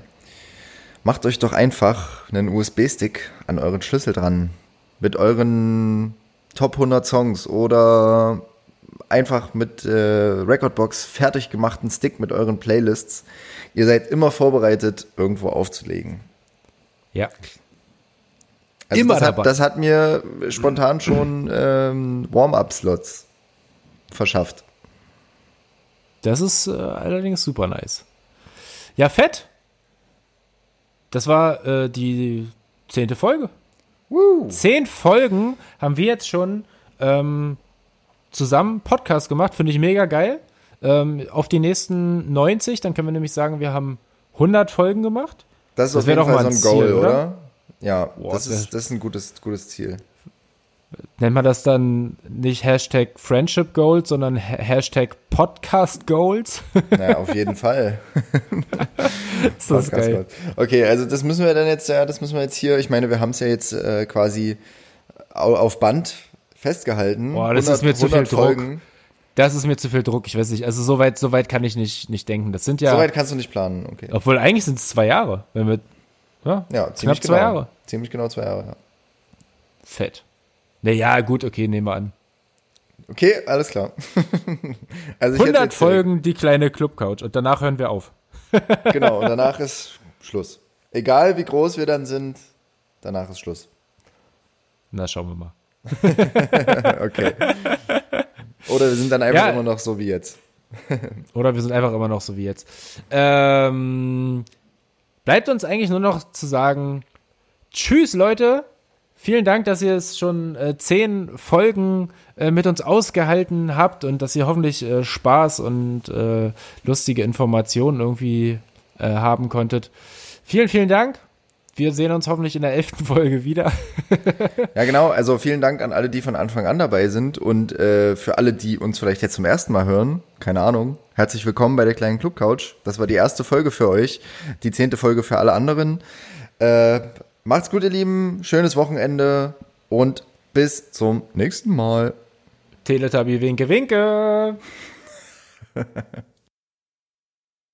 Macht euch doch einfach einen USB-Stick an euren Schlüssel dran. Mit euren Top 100 Songs oder einfach mit äh, Recordbox fertig gemachten Stick mit euren Playlists. Ihr seid immer vorbereitet, irgendwo aufzulegen. Ja. Also Immer das hat, dabei. Das hat mir spontan schon ähm, Warm-up-Slots verschafft. Das ist äh, allerdings super nice. Ja, fett. Das war äh, die zehnte Folge. Woo. Zehn Folgen haben wir jetzt schon ähm, zusammen Podcast gemacht. Finde ich mega geil. Ähm, auf die nächsten 90, dann können wir nämlich sagen, wir haben 100 Folgen gemacht. Das ist Das auf doch mal so ein Goal, Ziel, oder? oder? Ja, Boah, das, ist, das ist ein gutes, gutes Ziel. Nennt man das dann nicht Hashtag Friendship Goals, sondern Ha- Hashtag Podcast Goals? Naja, auf jeden Fall. ist das Podcast geil. Okay, also das müssen wir dann jetzt, ja, das müssen wir jetzt hier, ich meine, wir haben es ja jetzt äh, quasi au- auf Band festgehalten. Boah, das ist mir zu viel Druck. Folgen. Das ist mir zu viel Druck. Ich weiß nicht. Also so weit, so weit kann ich nicht, nicht denken. Das sind ja, Soweit kannst du nicht planen, okay. obwohl eigentlich sind es zwei Jahre. Wenn wir, ja, Ja, ziemlich knapp zwei genau. Jahre. Ziemlich genau zwei Jahre, ja. Fett. Naja, gut, okay, nehmen wir an. Okay, alles klar. also ich hätte 100 jetzt, äh, Folgen, die kleine Clubcouch. Und danach hören wir auf. Genau, und danach ist Schluss. Egal wie groß wir dann sind, danach ist Schluss. Na, schauen wir mal. Okay. Oder wir sind dann einfach Ja. immer noch so wie jetzt. Oder wir sind einfach immer noch so wie jetzt. Ähm, bleibt uns eigentlich nur noch zu sagen, tschüss Leute. Vielen Dank, dass ihr es schon äh, zehn Folgen äh, mit uns ausgehalten habt und dass ihr hoffentlich äh, Spaß und äh, lustige Informationen irgendwie äh, haben konntet. Vielen, vielen Dank. Wir sehen uns hoffentlich in der elften Folge wieder. Ja, genau. Also vielen Dank an alle, die von Anfang an dabei sind und äh, für alle, die uns vielleicht jetzt zum ersten Mal hören. Keine Ahnung. Herzlich willkommen bei der kleinen Club Couch. Das war die erste Folge für euch. Die zehnte Folge für alle anderen. Macht's gut, ihr Lieben. Schönes Wochenende und bis zum nächsten Mal. Teletubby, winke, winke.